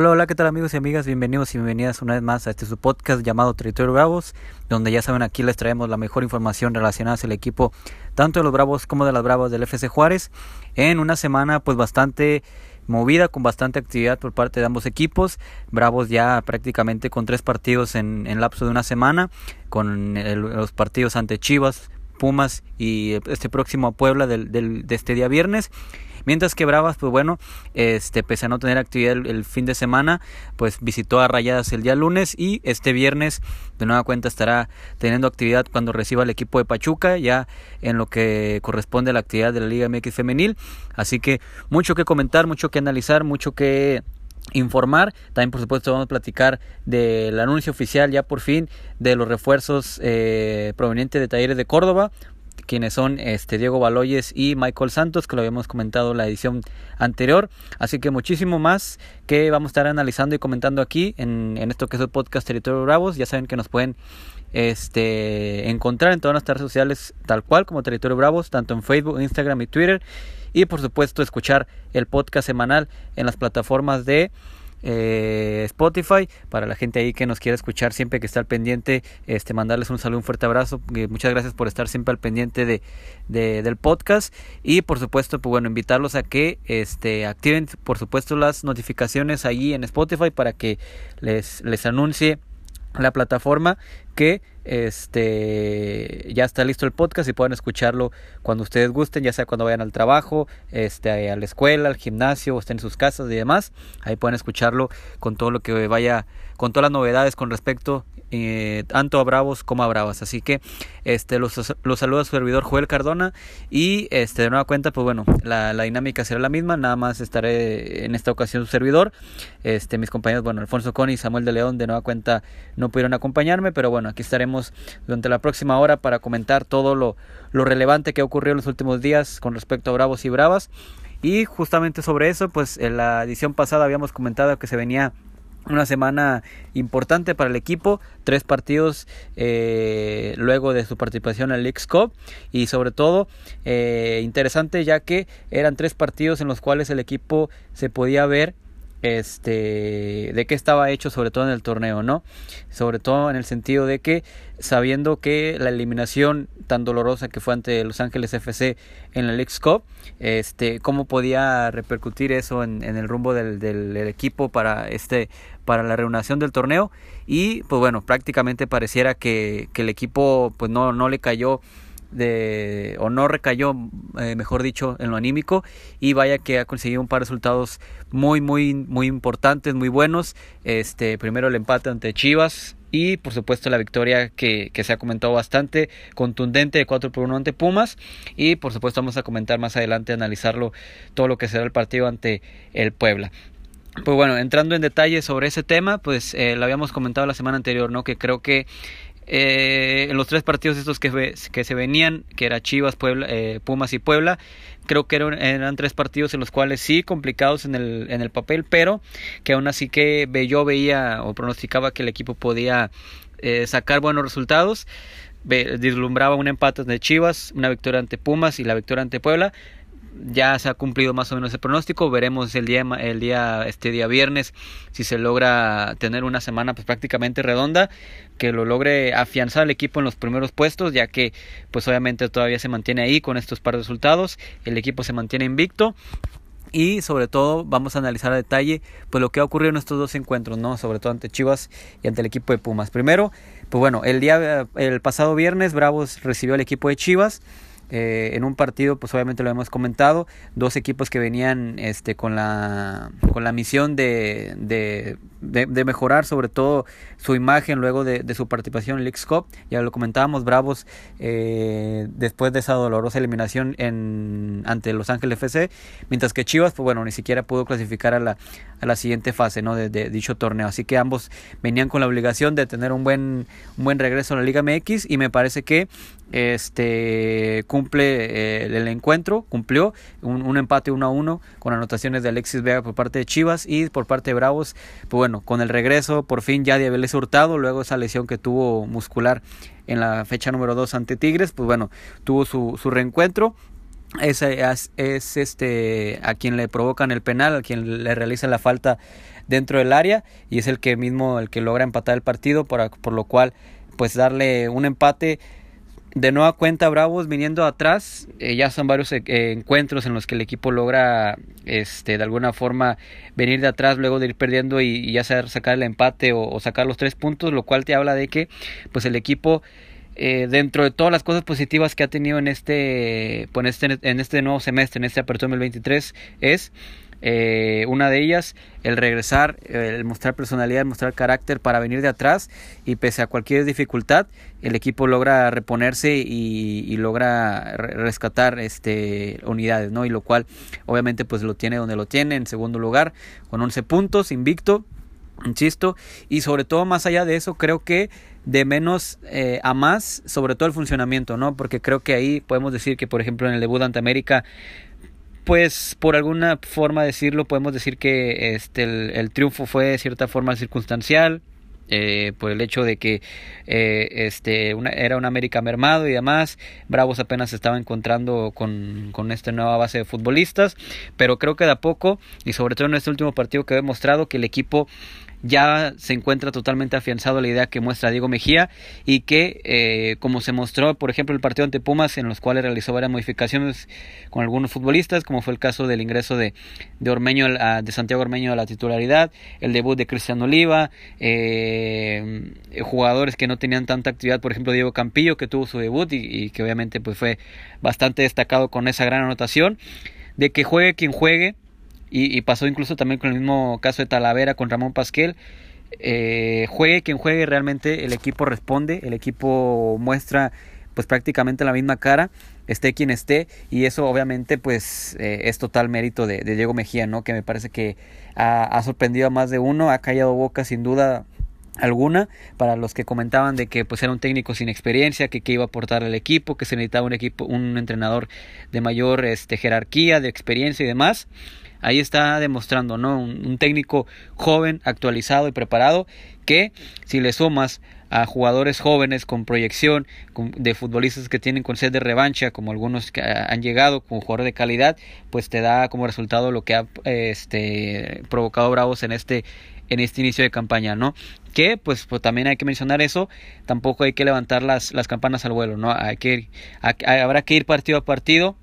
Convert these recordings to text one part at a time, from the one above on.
Hola, hola, ¿qué tal amigos y amigas? Bienvenidos y bienvenidas una vez más a este su podcast llamado Territorio Bravos, donde ya saben aquí les traemos la mejor información relacionada al equipo tanto de los Bravos como de las Bravos del FC Juárez en una semana pues bastante movida con bastante actividad por parte de ambos equipos. Bravos ya prácticamente con tres partidos en, en lapso de una semana, con los partidos ante Chivas, Pumas y este próximo a Puebla del, del, de este día viernes. Mientras que Bravas, pues bueno, este, pese a no tener actividad el, fin de semana, pues visitó a Rayadas el día lunes y este viernes de nueva cuenta estará teniendo actividad cuando reciba el equipo de Pachuca, ya en lo que corresponde a la actividad de la Liga MX femenil. Así que mucho que comentar, mucho que analizar, mucho que informar. También, por supuesto, vamos a platicar del anuncio oficial ya por fin de los refuerzos eh, provenientes de Talleres de Córdoba quienes son este Diego Baloyes y Michael Santos, que lo habíamos comentado en la edición anterior. Así que muchísimo más que vamos a estar analizando y comentando aquí en, en esto que es el podcast Territorio Bravos. Ya saben que nos pueden este, encontrar en todas nuestras redes sociales tal cual como Territorio Bravos, tanto en Facebook, Instagram y Twitter. Y por supuesto escuchar el podcast semanal en las plataformas de eh, Spotify para la gente ahí que nos quiera escuchar siempre que está al pendiente este mandarles un saludo un fuerte abrazo muchas gracias por estar siempre al pendiente de, del podcast y por supuesto pues bueno invitarlos a que este activen por supuesto las notificaciones ahí en Spotify para que les les anuncie la plataforma que este ya está listo el podcast y pueden escucharlo cuando ustedes gusten, ya sea cuando vayan al trabajo, este a la escuela, al gimnasio, o estén en sus casas y demás. Ahí pueden escucharlo con todo lo que vaya, con todas las novedades con respecto eh, tanto a Bravos como a Bravas. Así que este los, los saluda su servidor Joel Cardona y este de nueva cuenta, pues bueno, la, la, dinámica será la misma, nada más estaré en esta ocasión su servidor. Este, mis compañeros, bueno, Alfonso Coni y Samuel de León de nueva cuenta no pudieron acompañarme, pero bueno, aquí estaremos durante la próxima hora para comentar todo lo, relevante que ha ocurrido en los últimos días con respecto a Bravos y Bravas. Y justamente sobre eso, pues en la edición pasada habíamos comentado que se venía una semana importante para el equipo, tres partidos eh, luego de su participación en el League Cup y sobre todo eh, interesante ya que eran tres partidos en los cuales el equipo se podía ver este de qué estaba hecho sobre todo en el torneo no sobre todo en el sentido de que sabiendo que la eliminación tan dolorosa que fue ante Los Ángeles FC en la League Cup este cómo podía repercutir eso en, el rumbo del, del, equipo para este para la reunión del torneo y pues bueno prácticamente pareciera que, que el equipo pues no no le cayó de o no recayó eh, mejor dicho en lo anímico. Y vaya que ha conseguido un par de resultados muy muy muy importantes muy buenos. Este primero el empate ante Chivas y por supuesto la victoria que, que se ha comentado bastante contundente de 4 por 1 ante Pumas. Y por supuesto vamos a comentar más adelante analizarlo todo lo que será el partido ante el Puebla. Pues bueno, entrando en detalle sobre ese tema, pues eh, lo habíamos comentado la semana anterior, ¿no? Que creo que eh, en los tres partidos estos que, que se venían, que era Chivas, Puebla, eh, Pumas y Puebla, creo que eran, eran, tres partidos en los cuales sí complicados en el, en el papel, pero que aún así que yo veía o pronosticaba que el equipo podía eh, sacar buenos resultados. Deslumbraba un empate de Chivas, una victoria ante Pumas y la victoria ante Puebla ya se ha cumplido más o menos el pronóstico. Veremos el día, el día, este día viernes, si se logra tener una semana pues prácticamente redonda, que lo logre afianzar el equipo en los primeros puestos, ya que pues obviamente todavía se mantiene ahí con estos par de resultados. El equipo se mantiene invicto. Y sobre todo vamos a analizar a detalle pues lo que ha ocurrido en estos dos encuentros, ¿no? Sobre todo ante Chivas y ante el equipo de Pumas. Primero, pues bueno, el día el pasado viernes Bravos recibió al equipo de Chivas eh, en un partido, pues obviamente lo hemos comentado, dos equipos que venían este, con, la, con la misión de, de, de, mejorar sobre todo su imagen luego de, de su participación en el Cup. Ya lo comentábamos, Bravos eh, después de esa dolorosa eliminación en, ante Los Ángeles FC, mientras que Chivas, pues bueno, ni siquiera pudo clasificar a la, a la siguiente fase ¿no? de, dicho torneo. Así que ambos venían con la obligación de tener un buen, un buen regreso a la Liga MX y me parece que este cumple eh, el encuentro, cumplió un, empate 1 a 1 con anotaciones de Alexis Vega por parte de Chivas y por parte de Bravos, pues bueno, con el regreso por fin ya de Vélez Hurtado, luego esa lesión que tuvo muscular en la fecha número 2 ante Tigres, pues bueno, tuvo su, su reencuentro. Es, es, este a quien le provocan el penal, a quien le realiza la falta dentro del área y es el que mismo el que logra empatar el partido por, por lo cual pues darle un empate de nueva cuenta Bravos viniendo atrás, eh, ya son varios eh, encuentros en los que el equipo logra este de alguna forma venir de atrás luego de ir perdiendo y, ya sea sacar el empate o, sacar los tres puntos, lo cual te habla de que pues el equipo eh, dentro de todas las cosas positivas que ha tenido en este, pues, este, en este nuevo semestre, en este apertura 2023, es eh, una de ellas, el regresar, el mostrar personalidad, el mostrar carácter para venir de atrás y pese a cualquier dificultad, el equipo logra reponerse y, logra rescatar este, unidades, ¿no? Y lo cual obviamente pues lo tiene donde lo tiene, en segundo lugar, con 11 puntos, invicto, insisto, y sobre todo más allá de eso, creo que de menos eh, a más, sobre todo el funcionamiento, ¿no? Porque creo que ahí podemos decir que, por ejemplo, en el debut ante América, pues por alguna forma decirlo, podemos decir que este, el, triunfo fue de cierta forma circunstancial, eh, por el hecho de que eh, este una, era un América mermado y demás. Bravos apenas estaba encontrando con, con, esta nueva base de futbolistas, pero creo que de a poco, y sobre todo en este último partido que he demostrado que el equipo ya se encuentra totalmente afianzado la idea que muestra Diego Mejía y que eh, como se mostró por ejemplo el partido ante Pumas en los cuales realizó varias modificaciones con algunos futbolistas como fue el caso del ingreso de, de Ormeño de Santiago Ormeño a la titularidad el debut de Cristiano Oliva eh, jugadores que no tenían tanta actividad por ejemplo Diego Campillo que tuvo su debut y, y que obviamente pues fue bastante destacado con esa gran anotación de que juegue quien juegue y, pasó incluso también con el mismo caso de Talavera con Ramón Pasquel. Eh, juegue quien juegue, realmente el equipo responde, el equipo muestra pues prácticamente la misma cara, esté quien esté, y eso obviamente pues eh, es total mérito de, Diego Mejía, ¿no? Que me parece que ha, sorprendido a más de uno, ha callado boca sin duda alguna para los que comentaban de que pues era un técnico sin experiencia que, que iba a aportar al equipo que se necesitaba un equipo un entrenador de mayor este jerarquía de experiencia y demás ahí está demostrando, ¿no? Un, técnico joven, actualizado y preparado que si le sumas a jugadores jóvenes con proyección, de futbolistas que tienen con sed de revancha, como algunos que han llegado como jugador de calidad, pues te da como resultado lo que ha este, provocado Bravos en este en este inicio de campaña, ¿no? Que pues, pues también hay que mencionar eso, tampoco hay que levantar las, las campanas al vuelo, ¿no? Hay que habrá que ir partido a partido,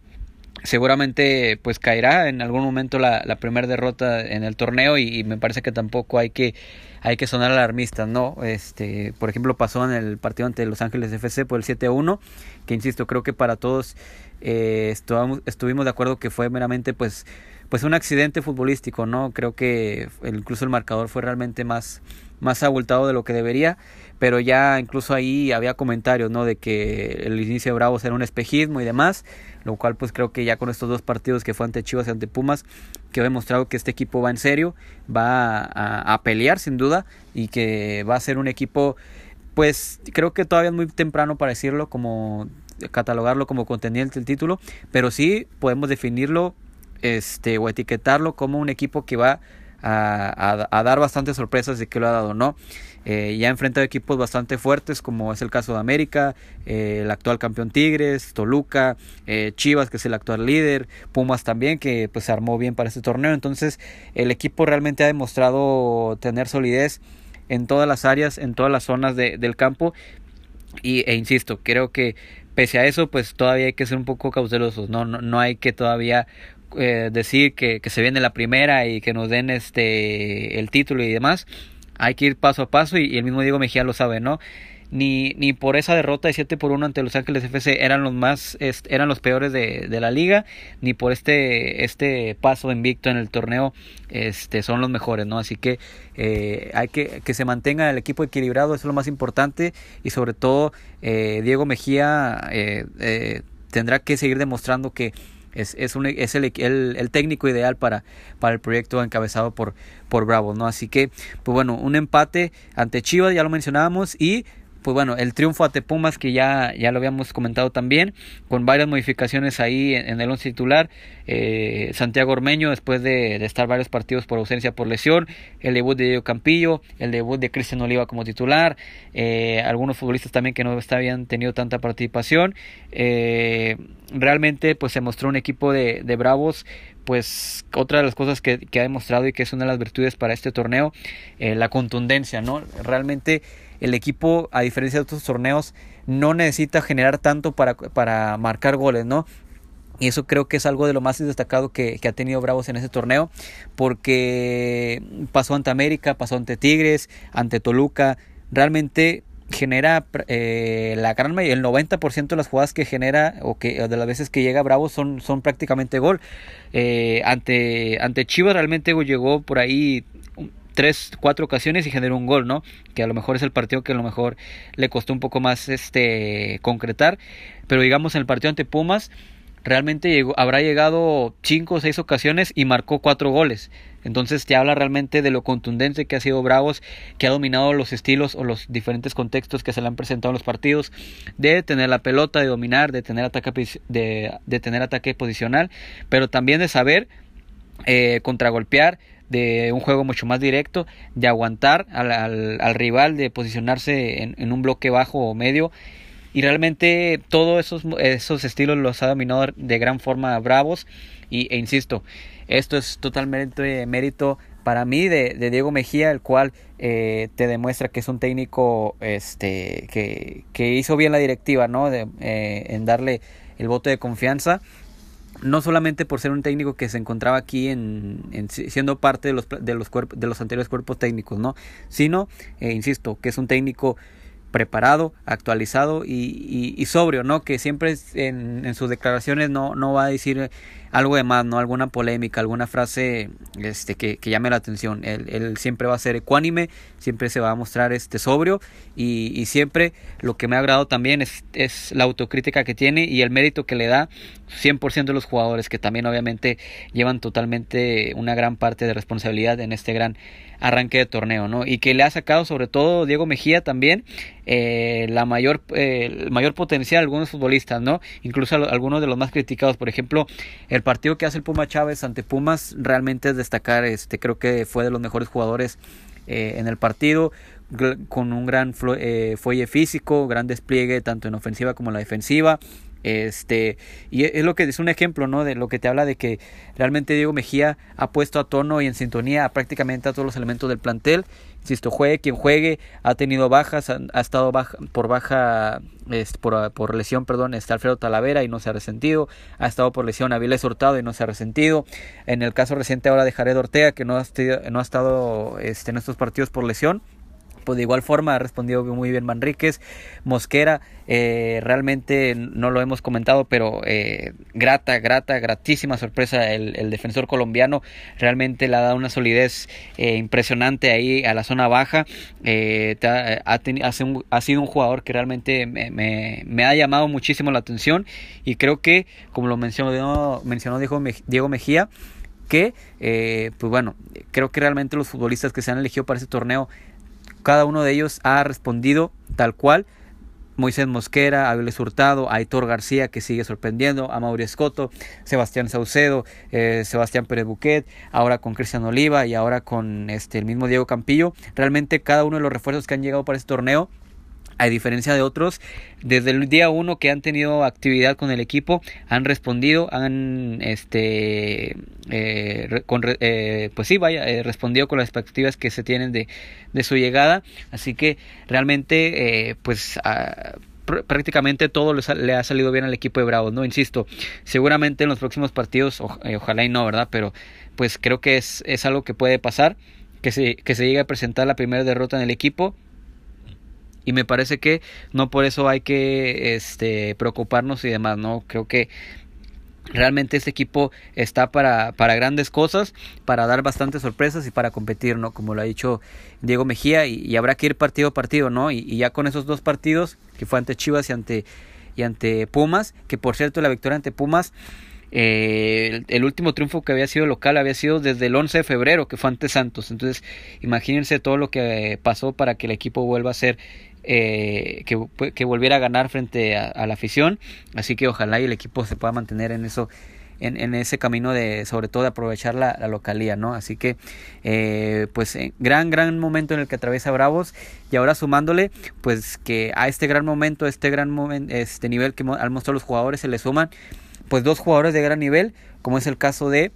seguramente pues caerá en algún momento la, la primera derrota en el torneo y, me parece que tampoco hay que hay que sonar alarmistas, ¿no? Este, por ejemplo, pasó en el partido ante Los Ángeles FC por el 7-1, que insisto, creo que para todos eh, estuvimos, estuvimos de acuerdo que fue meramente pues pues un accidente futbolístico, ¿no? Creo que incluso el marcador fue realmente más más abultado de lo que debería, pero ya incluso ahí había comentarios, ¿no? De que el inicio de Bravos era un espejismo y demás, lo cual pues creo que ya con estos dos partidos que fue ante Chivas y ante Pumas, que ha demostrado que este equipo va en serio, va a, pelear sin duda y que va a ser un equipo, pues creo que todavía es muy temprano para decirlo como catalogarlo como contendiente del título, pero sí podemos definirlo este o etiquetarlo como un equipo que va a, dar bastantes sorpresas de que lo ha dado, ¿no? Eh, ya ha enfrentado equipos bastante fuertes, como es el caso de América, eh, el actual campeón Tigres, Toluca, eh, Chivas, que es el actual líder, Pumas también, que pues se armó bien para este torneo. Entonces, el equipo realmente ha demostrado tener solidez en todas las áreas, en todas las zonas del campo. Y, e insisto, creo que pese a eso, pues todavía hay que ser un poco cautelosos, no, no, no hay que todavía eh, decir que, que, se viene la primera y que nos den este el título y demás. Hay que ir paso a paso y, el mismo Diego Mejía lo sabe, ¿no? Ni, ni por esa derrota de 7 por 1 ante Los Ángeles FC eran los más eran los peores de, de, la liga, ni por este este paso invicto en el torneo este son los mejores, ¿no? Así que eh, hay que que se mantenga el equipo equilibrado, eso es lo más importante y sobre todo eh, Diego Mejía tendrá que seguir demostrando que es, es, un, es el, el, técnico ideal para, para el proyecto encabezado por, por Bravo, ¿no? Así que, pues bueno, un empate ante Chivas, ya lo mencionábamos, y pues bueno, el triunfo ante Pumas que ya, ya lo habíamos comentado también, con varias modificaciones ahí en, el once titular, eh, Santiago Ormeño después de, estar varios partidos por ausencia por lesión, el debut de Diego Campillo, el debut de Cristian Oliva como titular, eh, algunos futbolistas también que no habían tenido tanta participación, eh, realmente pues se mostró un equipo de, de Bravos pues otra de las cosas que, ha demostrado y que es una de las virtudes para este torneo, eh, la contundencia, ¿no? Realmente el equipo, a diferencia de otros torneos, no necesita generar tanto para, para marcar goles, ¿no? Y eso creo que es algo de lo más destacado que, que, ha tenido Bravos en ese torneo, porque pasó ante América, pasó ante Tigres, ante Toluca, realmente genera eh, la gran mayoría, el 90% de las jugadas que genera o que de las veces que llega Bravo son, son prácticamente gol. Eh, ante, ante Chivas realmente llegó por ahí tres, cuatro ocasiones y generó un gol, ¿no? Que a lo mejor es el partido que a lo mejor le costó un poco más este concretar. Pero digamos en el partido ante Pumas realmente llegó, habrá llegado cinco o seis ocasiones y marcó cuatro goles. Entonces te habla realmente de lo contundente que ha sido Bravos, que ha dominado los estilos o los diferentes contextos que se le han presentado en los partidos, de tener la pelota, de dominar, de tener ataque, de, tener ataque posicional, pero también de saber eh, contragolpear, de un juego mucho más directo, de aguantar al, al, rival, de posicionarse en, un bloque bajo o medio. Y realmente todos esos, esos estilos los ha dominado de gran forma Bravos. Y, e insisto, esto es totalmente mérito para mí de, Diego Mejía, el cual eh, te demuestra que es un técnico este, que, que hizo bien la directiva, ¿no? De, eh, en darle el voto de confianza. No solamente por ser un técnico que se encontraba aquí en, en siendo parte de los, de, los cuerpos, de los anteriores cuerpos técnicos, ¿no? Sino, eh, insisto, que es un técnico preparado, actualizado y, y, sobrio, ¿no? Que siempre en, en, sus declaraciones no, no va a decir algo de más, ¿no? Alguna polémica, alguna frase este, que, que llame la atención. Él, él, siempre va a ser ecuánime, siempre se va a mostrar este sobrio y, y siempre lo que me ha agradado también es, es, la autocrítica que tiene y el mérito que le da 100% de los jugadores que también obviamente llevan totalmente una gran parte de responsabilidad en este gran arranque de torneo, ¿no? Y que le ha sacado sobre todo Diego Mejía también eh, la mayor, eh, el mayor potencial a algunos futbolistas, ¿no? Incluso algunos de los más criticados, por ejemplo, el partido que hace el Puma Chávez ante Pumas realmente es destacar, este, creo que fue de los mejores jugadores eh, en el partido, con un gran eh, fuelle físico, gran despliegue tanto en ofensiva como en la defensiva. Este, y es lo que es un ejemplo, ¿no? De lo que te habla de que realmente Diego Mejía ha puesto a tono y en sintonía prácticamente a todos los elementos del plantel. Insisto, juegue quien juegue, ha tenido bajas, ha, estado baja, por baja, por, por, lesión, perdón, está Alfredo Talavera y no se ha resentido, ha estado por lesión Avilés Hurtado y no se ha resentido. En el caso reciente ahora de Jared Ortega, que no ha, no ha estado este, en estos partidos por lesión, pues de igual forma ha respondido muy bien Manríquez. Mosquera, eh, realmente no lo hemos comentado, pero eh, grata, grata, gratísima sorpresa el, defensor colombiano. Realmente le ha dado una solidez eh, impresionante ahí a la zona baja. Ha, sido un jugador que realmente me, me, me, ha llamado muchísimo la atención y creo que, como lo mencionó, mencionó Diego Mejía, que, pues bueno, creo que realmente los futbolistas que se han elegido para este torneo cada uno de ellos ha respondido tal cual. Moisés Mosquera, Aviles Hurtado, Aitor García, que sigue sorprendiendo, a Mauricio Escoto, Sebastián Saucedo, eh, Sebastián Pérez Buquet, ahora con Cristian Oliva y ahora con este, el mismo Diego Campillo. Realmente cada uno de los refuerzos que han llegado para este torneo a diferencia de otros, desde el día uno que han tenido actividad con el equipo, han respondido, han, este, eh, con, eh, pues sí, vaya, eh, respondido con las expectativas que se tienen de, de su llegada. Así que realmente, pues, prácticamente todo le ha salido bien al equipo de Bravos, ¿no? Insisto, seguramente en los próximos partidos, ojalá y no, ¿verdad? Pero pues creo que es, es algo que puede pasar, que se, que se llegue a presentar la primera derrota en el equipo y me parece que no por eso hay que este, preocuparnos y demás, ¿no? Creo que realmente este equipo está para, para grandes cosas, para dar bastantes sorpresas y para competir, ¿no? Como lo ha dicho Diego Mejía y, habrá que ir partido a partido, ¿no? Y, ya con esos dos partidos, que fue ante Chivas y ante, y ante Pumas, que por cierto la victoria ante Pumas eh, el, último triunfo que había sido local había sido desde el 11 de febrero, que fue ante Santos. Entonces, imagínense todo lo que pasó para que el equipo vuelva a ser, eh, que, que, volviera a ganar frente a, la afición. Así que ojalá y el equipo se pueda mantener en eso en, en, ese camino de sobre todo de aprovechar la, la localía, ¿no? Así que eh, pues eh, gran, gran momento en el que atraviesa Bravos y ahora sumándole pues que a este gran momento, este gran momento, este nivel que han mostrado los jugadores se le suman pues dos jugadores de gran nivel, como es el caso de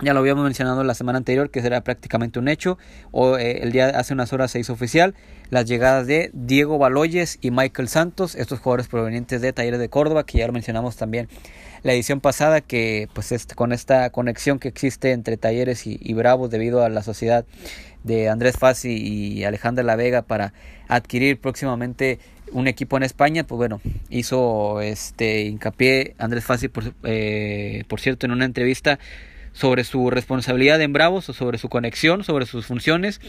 ya lo habíamos mencionado la semana anterior, que será prácticamente un hecho. O eh, el día hace unas horas se hizo oficial las llegadas de Diego Baloyes y Michael Santos, estos jugadores provenientes de Talleres de Córdoba, que ya lo mencionamos también la edición pasada, que pues este, con esta conexión que existe entre Talleres y, y, Bravos debido a la sociedad de Andrés Fassi y Alejandra La Vega para adquirir próximamente un equipo en España, pues bueno, hizo este hincapié Andrés Fassi por, eh, por cierto en una entrevista sobre su responsabilidad en Bravos o sobre su conexión, sobre sus funciones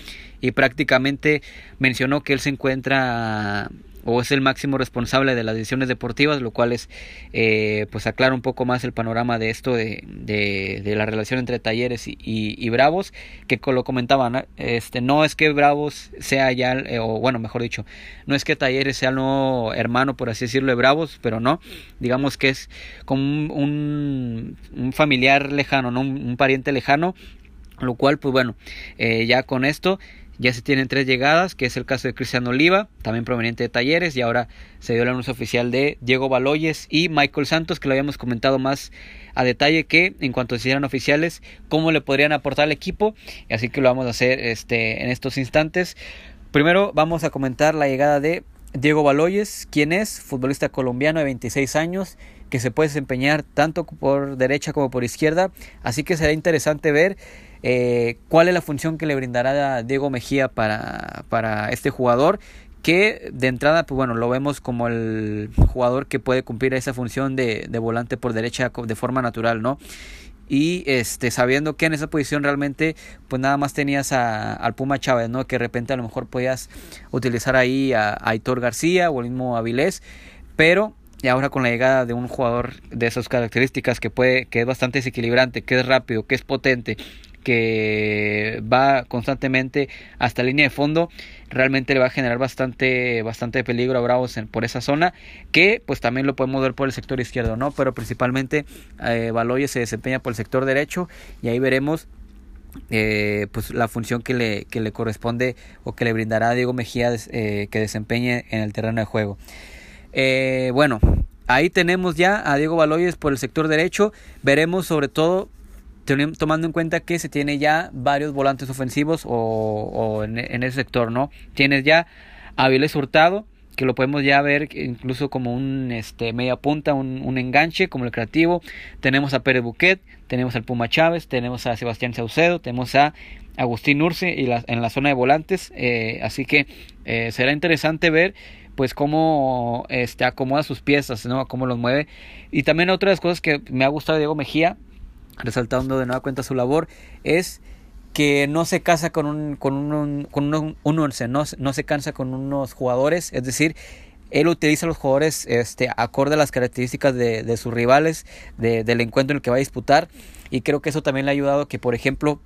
y prácticamente mencionó que él se encuentra o es el máximo responsable de las decisiones deportivas, lo cual es, eh, pues aclara un poco más el panorama de esto de, de, la relación entre Talleres y, Bravos, que lo comentaban, este, no es que Bravos sea ya, eh, o bueno, mejor dicho, no es que Talleres sea el nuevo hermano, por así decirlo, de Bravos, pero no, digamos que es como un, un, familiar lejano, ¿no? un, un pariente lejano, lo cual, pues bueno, eh, ya con esto ya se tienen tres llegadas, que es el caso de Cristiano Oliva, también proveniente de Talleres, y ahora se dio el anuncio oficial de Diego Baloyes y Michael Santos, que lo habíamos comentado más a detalle que en cuanto se hicieran oficiales, cómo le podrían aportar al equipo, así que lo vamos a hacer este, en estos instantes. Primero vamos a comentar la llegada de Diego Baloyes, quien es futbolista colombiano de 26 años, que se puede desempeñar tanto por derecha como por izquierda, así que será interesante ver eh, cuál es la función que le brindará Diego Mejía para, para este jugador que de entrada, pues bueno, lo vemos como el jugador que puede cumplir esa función de, de volante por derecha de forma natural, ¿no? y este sabiendo que en esa posición realmente pues nada más tenías a, al Puma Chávez, ¿no? Que de repente a lo mejor podías utilizar ahí a, a Aitor García o el mismo Avilés, pero y ahora con la llegada de un jugador de esas características que puede que es bastante desequilibrante, que es rápido, que es potente, que va constantemente hasta línea de fondo, realmente le va a generar bastante, bastante peligro a Bravos por esa zona, que pues también lo podemos ver por el sector izquierdo, ¿no? Pero principalmente eh, se desempeña por el sector derecho y ahí veremos eh, pues la función que le, que le corresponde o que le brindará a Diego Mejía eh, que desempeñe en el terreno de juego. Eh, bueno, ahí tenemos ya a Diego Baloyes por el sector derecho. Veremos sobre todo tomando en cuenta que se tiene ya varios volantes ofensivos o, en, ese sector, ¿no? Tienes ya a Viles Hurtado, que lo podemos ya ver incluso como un este, media punta, un, enganche como el creativo. Tenemos a Pérez Buquet, tenemos al Puma Chávez, tenemos a Sebastián Saucedo, tenemos a Agustín Urce y en la zona de volantes. Eh, así que eh, será interesante ver pues cómo este, acomoda sus piezas, ¿no? Cómo los mueve. Y también otra de las cosas que me ha gustado de Diego Mejía resaltando de nueva cuenta su labor, es que no se casa con un, con un, con un, once, no, no se cansa con unos jugadores, es decir, él utiliza a los jugadores este, acorde a las características de, de sus rivales, de, del encuentro en el que va a disputar, y creo que eso también le ha ayudado que, por ejemplo,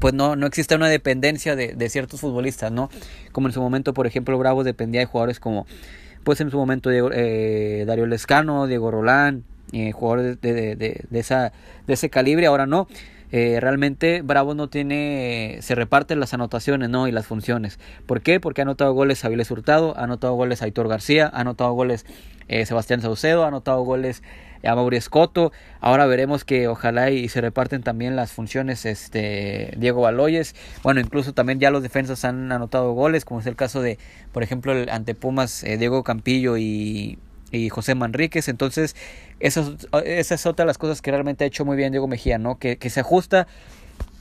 pues no, no existe una dependencia de, de ciertos futbolistas, ¿no? Como en su momento, por ejemplo, Bravo dependía de jugadores como, pues en su momento eh, Darío Lescano, Diego Rolán, eh, jugadores de, de, de, esa, de ese calibre, ahora no. Eh, realmente Bravo no tiene, se reparten las anotaciones ¿no? y las funciones. ¿Por qué? Porque ha anotado goles Avilés Hurtado, ha anotado goles Aitor García, ha anotado goles eh, Sebastián Saucedo, ha anotado goles a Mauri Escoto. Ahora veremos que ojalá y se reparten también las funciones este Diego Baloyes. Bueno, incluso también ya los defensas han anotado goles, como es el caso de, por ejemplo, el ante Pumas Diego Campillo y y José Manríquez. Entonces, esa es otra de las cosas que realmente ha hecho muy bien Diego Mejía, ¿no? Que, que se ajusta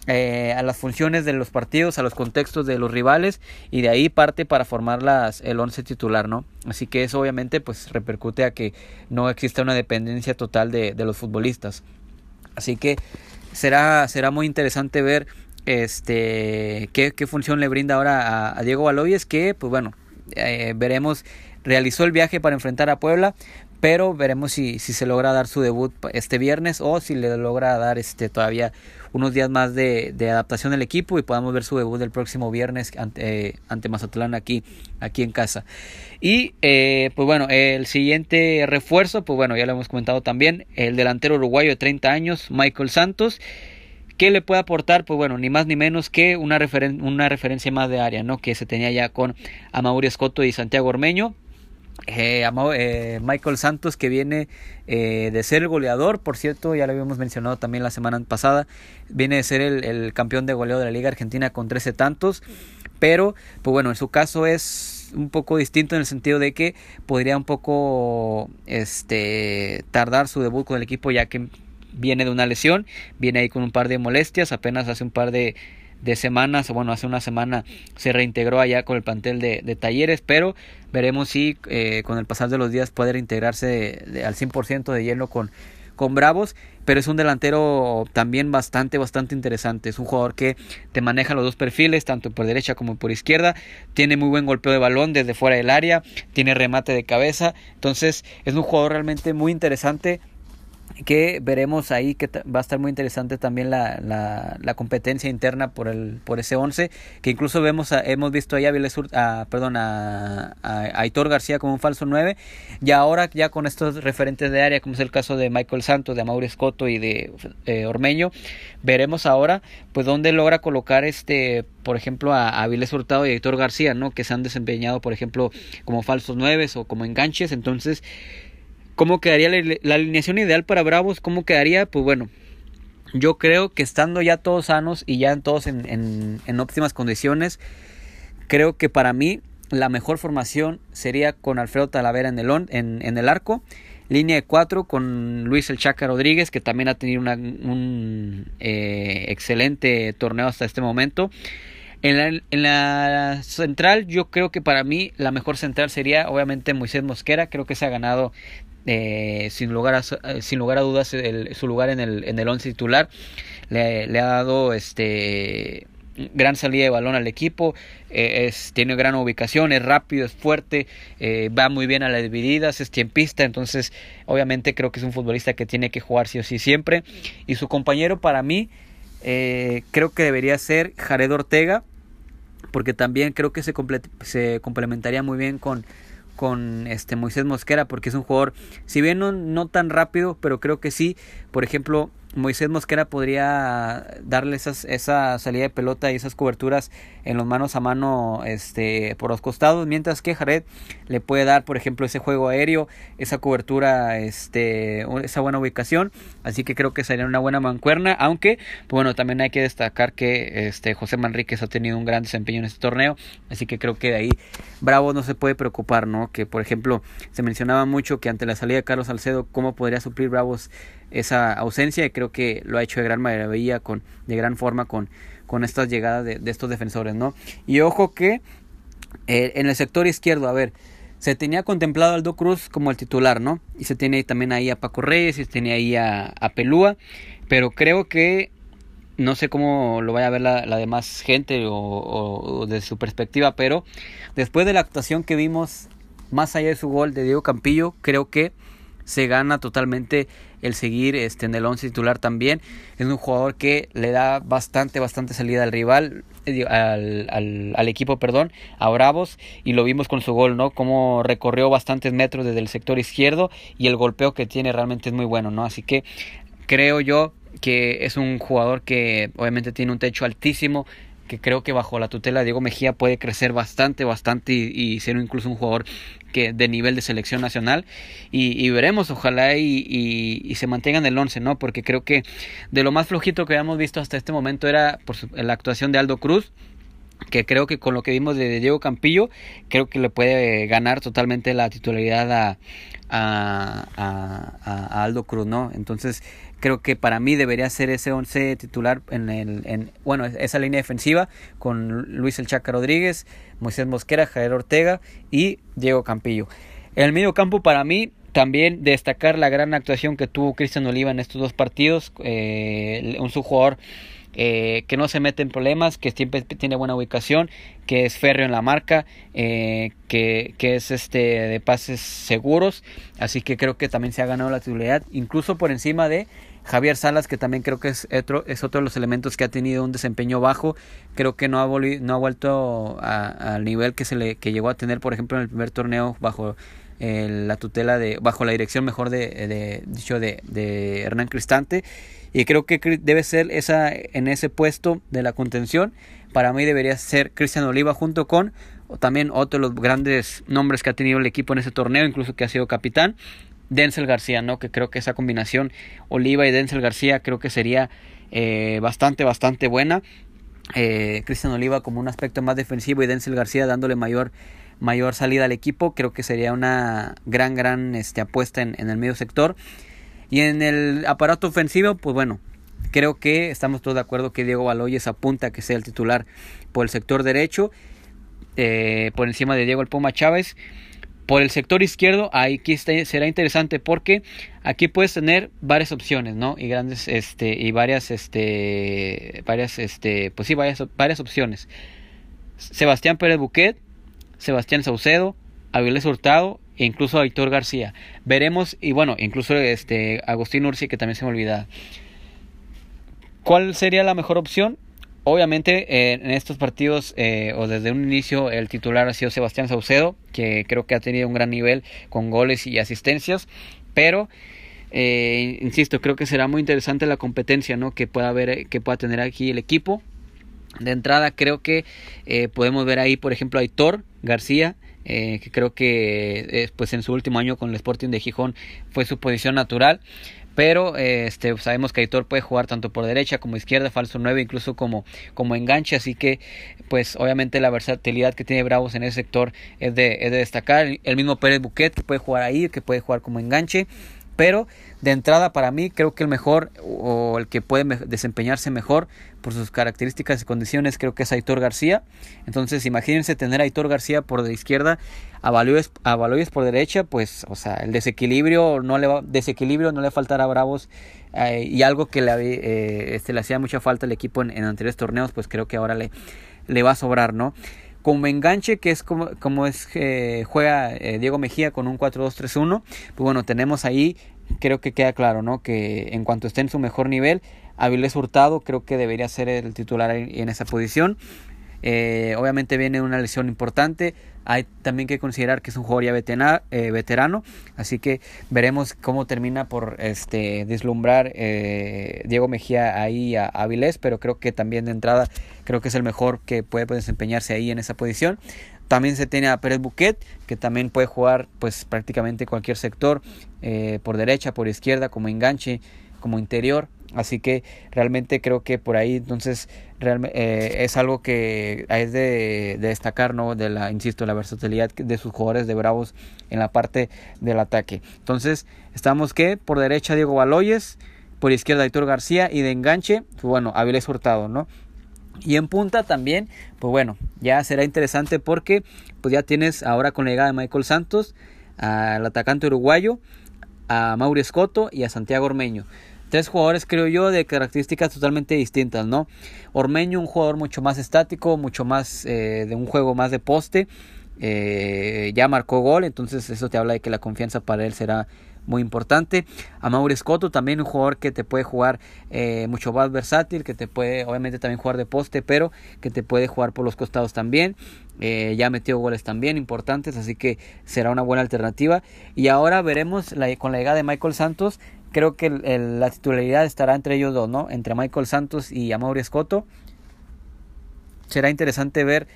eh, a las funciones de los partidos, a los contextos de los rivales y de ahí parte para formar las, el once titular, ¿no? Así que eso obviamente pues repercute a que no exista una dependencia total de, de los futbolistas. Así que será, será muy interesante ver este qué, qué función le brinda ahora a, Diego Baloyes que pues bueno eh, veremos realizó el viaje para enfrentar a Puebla, pero veremos si, si se logra dar su debut este viernes o si le logra dar este todavía unos días más de, adaptación del equipo y podamos ver su debut el próximo viernes ante, eh, ante Mazatlán aquí, aquí en casa. Y eh, pues bueno, el siguiente refuerzo, pues bueno, ya lo hemos comentado también, el delantero uruguayo de 30 años, Michael Santos. ¿Qué le puede aportar? Pues bueno, ni más ni menos que una, una referencia más de área, ¿no? Que se tenía ya con Amaury Escoto y Santiago Ormeño. Eh, eh, Michael Santos que viene eh, de ser el goleador, por cierto, ya lo habíamos mencionado también la semana pasada, viene de ser el, campeón de goleo de la Liga Argentina con 13 tantos, pero pues bueno, en su caso es un poco distinto en el sentido de que podría un poco este tardar su debut con el equipo ya que viene de una lesión, viene ahí con un par de molestias, apenas hace un par de de semanas, bueno, hace una semana se reintegró allá con el plantel de, talleres, pero veremos si eh, con el pasar de los días puede reintegrarse al 100% de lleno con, con Bravos, pero es un delantero también bastante, bastante interesante. Es un jugador que te maneja los dos perfiles, tanto por derecha como por izquierda. Tiene muy buen golpeo de balón desde fuera del área, tiene remate de cabeza. Entonces es un jugador realmente muy interesante que veremos ahí que va a estar muy interesante también la, la, competencia interna por el por ese 11 que incluso vemos hemos visto ahí a, a perdón a, Aitor García como un falso 9 y ahora ya con estos referentes de área como es el caso de Michael Santos de Mauricio Scotto y de eh, Ormeño veremos ahora pues dónde logra colocar este por ejemplo a, a Hurtado y a Aitor García no que se han desempeñado por ejemplo como falsos 9 o como enganches. Entonces ¿Cómo quedaría la, alineación ideal para Bravos? ¿Cómo quedaría? Pues bueno, yo creo que estando ya todos sanos y ya todos en, en, óptimas condiciones, creo que para mí la mejor formación sería con Alfredo Talavera en el, en, en el arco. Línea de cuatro con Luis El Chaca Rodríguez, que también ha tenido un eh, excelente torneo hasta este momento. En la, en la, central, yo creo que para mí la mejor central sería obviamente Moisés Mosquera. Creo que se ha ganado eh, sin, lugar a, eh, sin lugar a dudas su lugar en el, en el once titular. Le, ha dado este gran salida de balón al equipo, eh, tiene gran ubicación, es rápido, es fuerte, va muy bien a las divididas, es tiempista, entonces obviamente creo que es un futbolista que tiene que jugar sí o sí siempre. Y su compañero para mí creo que debería ser Jared Ortega, porque también creo que se, se complementaría muy bien con, con este Moisés Mosquera porque es un jugador, si bien no, no tan rápido, pero creo que sí, por ejemplo, Moisés Mosquera podría darle esas, esa salida de pelota y esas coberturas en los manos a mano este, por los costados, mientras que Jared le puede dar, por ejemplo, ese juego aéreo, esa cobertura, este, esa buena ubicación. Así que creo que sería una buena mancuerna, aunque, bueno, también hay que destacar que este, José Manríquez ha tenido un gran desempeño en este torneo, así que creo que de ahí Bravo no se puede preocupar, ¿no? Que, por ejemplo, se mencionaba mucho que ante la salida de Carlos Salcedo, ¿cómo podría suplir Bravos esa ausencia y creo que lo ha hecho de gran maravilla, con, de gran forma con, con estas llegadas de, estos defensores, ¿no? Y ojo que eh, en el sector izquierdo, a ver, se tenía contemplado Aldo Cruz como el titular, ¿no? Y se tiene también ahí a Paco Reyes y se tiene ahí a, Pelúa, pero creo que no sé cómo lo vaya a ver la, demás gente o, o, de su perspectiva, pero después de la actuación que vimos, más allá de su gol de Diego Campillo, creo que se gana totalmente el seguir este, en el 11 titular también. Es un jugador que le da bastante, bastante salida al rival, eh, al, al, al, equipo, perdón, a Bravos, y lo vimos con su gol, ¿no? Como recorrió bastantes metros desde el sector izquierdo y el golpeo que tiene realmente es muy bueno, ¿no? Así que creo yo que es un jugador que obviamente tiene un techo altísimo que creo que bajo la tutela de Diego Mejía puede crecer bastante, bastante y, ser incluso un jugador de nivel de selección nacional y, veremos, ojalá y, se mantenga en el 11, ¿no? Porque creo que de lo más flojito que habíamos visto hasta este momento era por la actuación de Aldo Cruz, que creo que con lo que vimos de Diego Campillo, creo que le puede ganar totalmente la titularidad a, Aldo Cruz, ¿no? Entonces creo que para mí debería ser ese 11 titular en, el, en bueno, esa línea defensiva con Luis El Chaca Rodríguez, Moisés Mosquera, Javier Ortega y Diego Campillo. En el medio campo para mí también destacar la gran actuación que tuvo Cristian Oliva en estos dos partidos, eh, un su jugador eh, que no se mete en problemas, que siempre tiene buena ubicación, que es férreo en la marca, eh, que, que, es este de pases seguros, así que creo que también se ha ganado la titularidad, incluso por encima de Javier Salas, que también creo que es otro, de los elementos que ha tenido un desempeño bajo. Creo que no ha, vuelto al nivel que le llegó a tener, por ejemplo, en el primer torneo bajo eh, la tutela de, bajo la dirección mejor de, dicho de, de Hernán Cristante. Y creo que debe ser esa en ese puesto de la contención. Para mí debería ser Cristian Oliva junto con también otro de los grandes nombres que ha tenido el equipo en ese torneo, incluso que ha sido capitán. Denzel García, ¿no? Que creo que esa combinación Oliva y Denzel García creo que sería eh, bastante, bastante buena. Eh, Cristian Oliva como un aspecto más defensivo y Denzel García dándole mayor, mayor salida al equipo. Creo que sería una gran, gran este, apuesta en, el medio sector. Y en el aparato ofensivo, pues bueno, creo que estamos todos de acuerdo que Diego Baloyes apunta a que sea el titular por el sector derecho, eh, por encima de Diego El Puma Chávez. Por el sector izquierdo, aquí será interesante porque aquí puedes tener varias opciones, ¿no? Y grandes, este, y varias, este, varias, este, pues sí, varias, varias opciones. Sebastián Pérez Buquet, Sebastián Saucedo, Avilés Hurtado e incluso Aitor García. Veremos, y bueno, incluso este Agustín Ursi, que también se me olvida. ¿Cuál sería la mejor opción? Obviamente eh, en estos partidos eh, o desde un inicio el titular ha sido Sebastián Saucedo, que creo que ha tenido un gran nivel con goles y asistencias, pero eh, insisto, creo que será muy interesante la competencia ¿no? que, pueda haber, que pueda tener aquí el equipo. De entrada creo que podemos ver ahí por ejemplo a Aitor García, que creo que pues en su último año con el Sporting de Gijón fue su posición natural pero este sabemos que Aitor puede jugar tanto por derecha como izquierda, falso 9, incluso como, como enganche, así que pues obviamente la versatilidad que tiene Bravos en ese sector es de, es de destacar. El mismo Pérez Buquet que puede jugar ahí, que puede jugar como enganche. Pero de entrada para mí creo que el mejor o el que puede desempeñarse mejor por sus características y condiciones creo que es Aitor García. Entonces imagínense tener a Aitor García por la izquierda, a por derecha, pues o sea, el desequilibrio no le va, desequilibrio no le faltará a Bravos eh, y algo que le, eh, este, le hacía mucha falta al equipo en, en, anteriores torneos, pues creo que ahora le, le va a sobrar, ¿no? Como enganche, que es como, como es eh, juega eh, Diego Mejía con un 4-2-3-1, pues bueno, tenemos ahí, creo que queda claro, ¿no? Que en cuanto esté en su mejor nivel, Avilés Hurtado creo que debería ser el titular en esa posición. Eh, obviamente viene una lesión importante. Hay también que considerar que es un jugador ya eh, veterano, así que veremos cómo termina por este deslumbrar eh, Diego Mejía ahí a Avilés, pero creo que también de entrada creo que es el mejor que puede desempeñarse ahí en esa posición. También se tiene a Pérez Buquet, que también puede jugar pues prácticamente cualquier sector, por derecha, por izquierda, como enganche, como interior. Así que realmente creo que por ahí entonces eh, es algo que es de, destacar, ¿no? De la, insisto, la versatilidad de sus jugadores de Bravos en la parte del ataque. Entonces, estamos que por derecha Diego Baloyes, por izquierda Héctor García y de enganche, pues bueno, Avilés Hurtado, ¿no? Y en punta también, pues bueno, ya será interesante porque pues ya tienes ahora con la llegada de Michael Santos, al atacante uruguayo, a Mauri Escoto y a Santiago Ormeño. Tres jugadores, creo yo, de características totalmente distintas, ¿no? Ormeño, un jugador mucho más estático, mucho más eh, de un juego más de poste. Eh, ya marcó gol, entonces eso te habla de que la confianza para él será muy importante. A Mauri Scotto también un jugador que te puede jugar eh, mucho más versátil, que te puede obviamente también jugar de poste, pero que te puede jugar por los costados también. ya metió goles también importantes, así que será una buena alternativa. Y ahora veremos con la llegada de Michael Santos creo que la titularidad estará entre ellos dos, ¿no? Entre Michael Santos y Amaury Escoto. Será interesante ver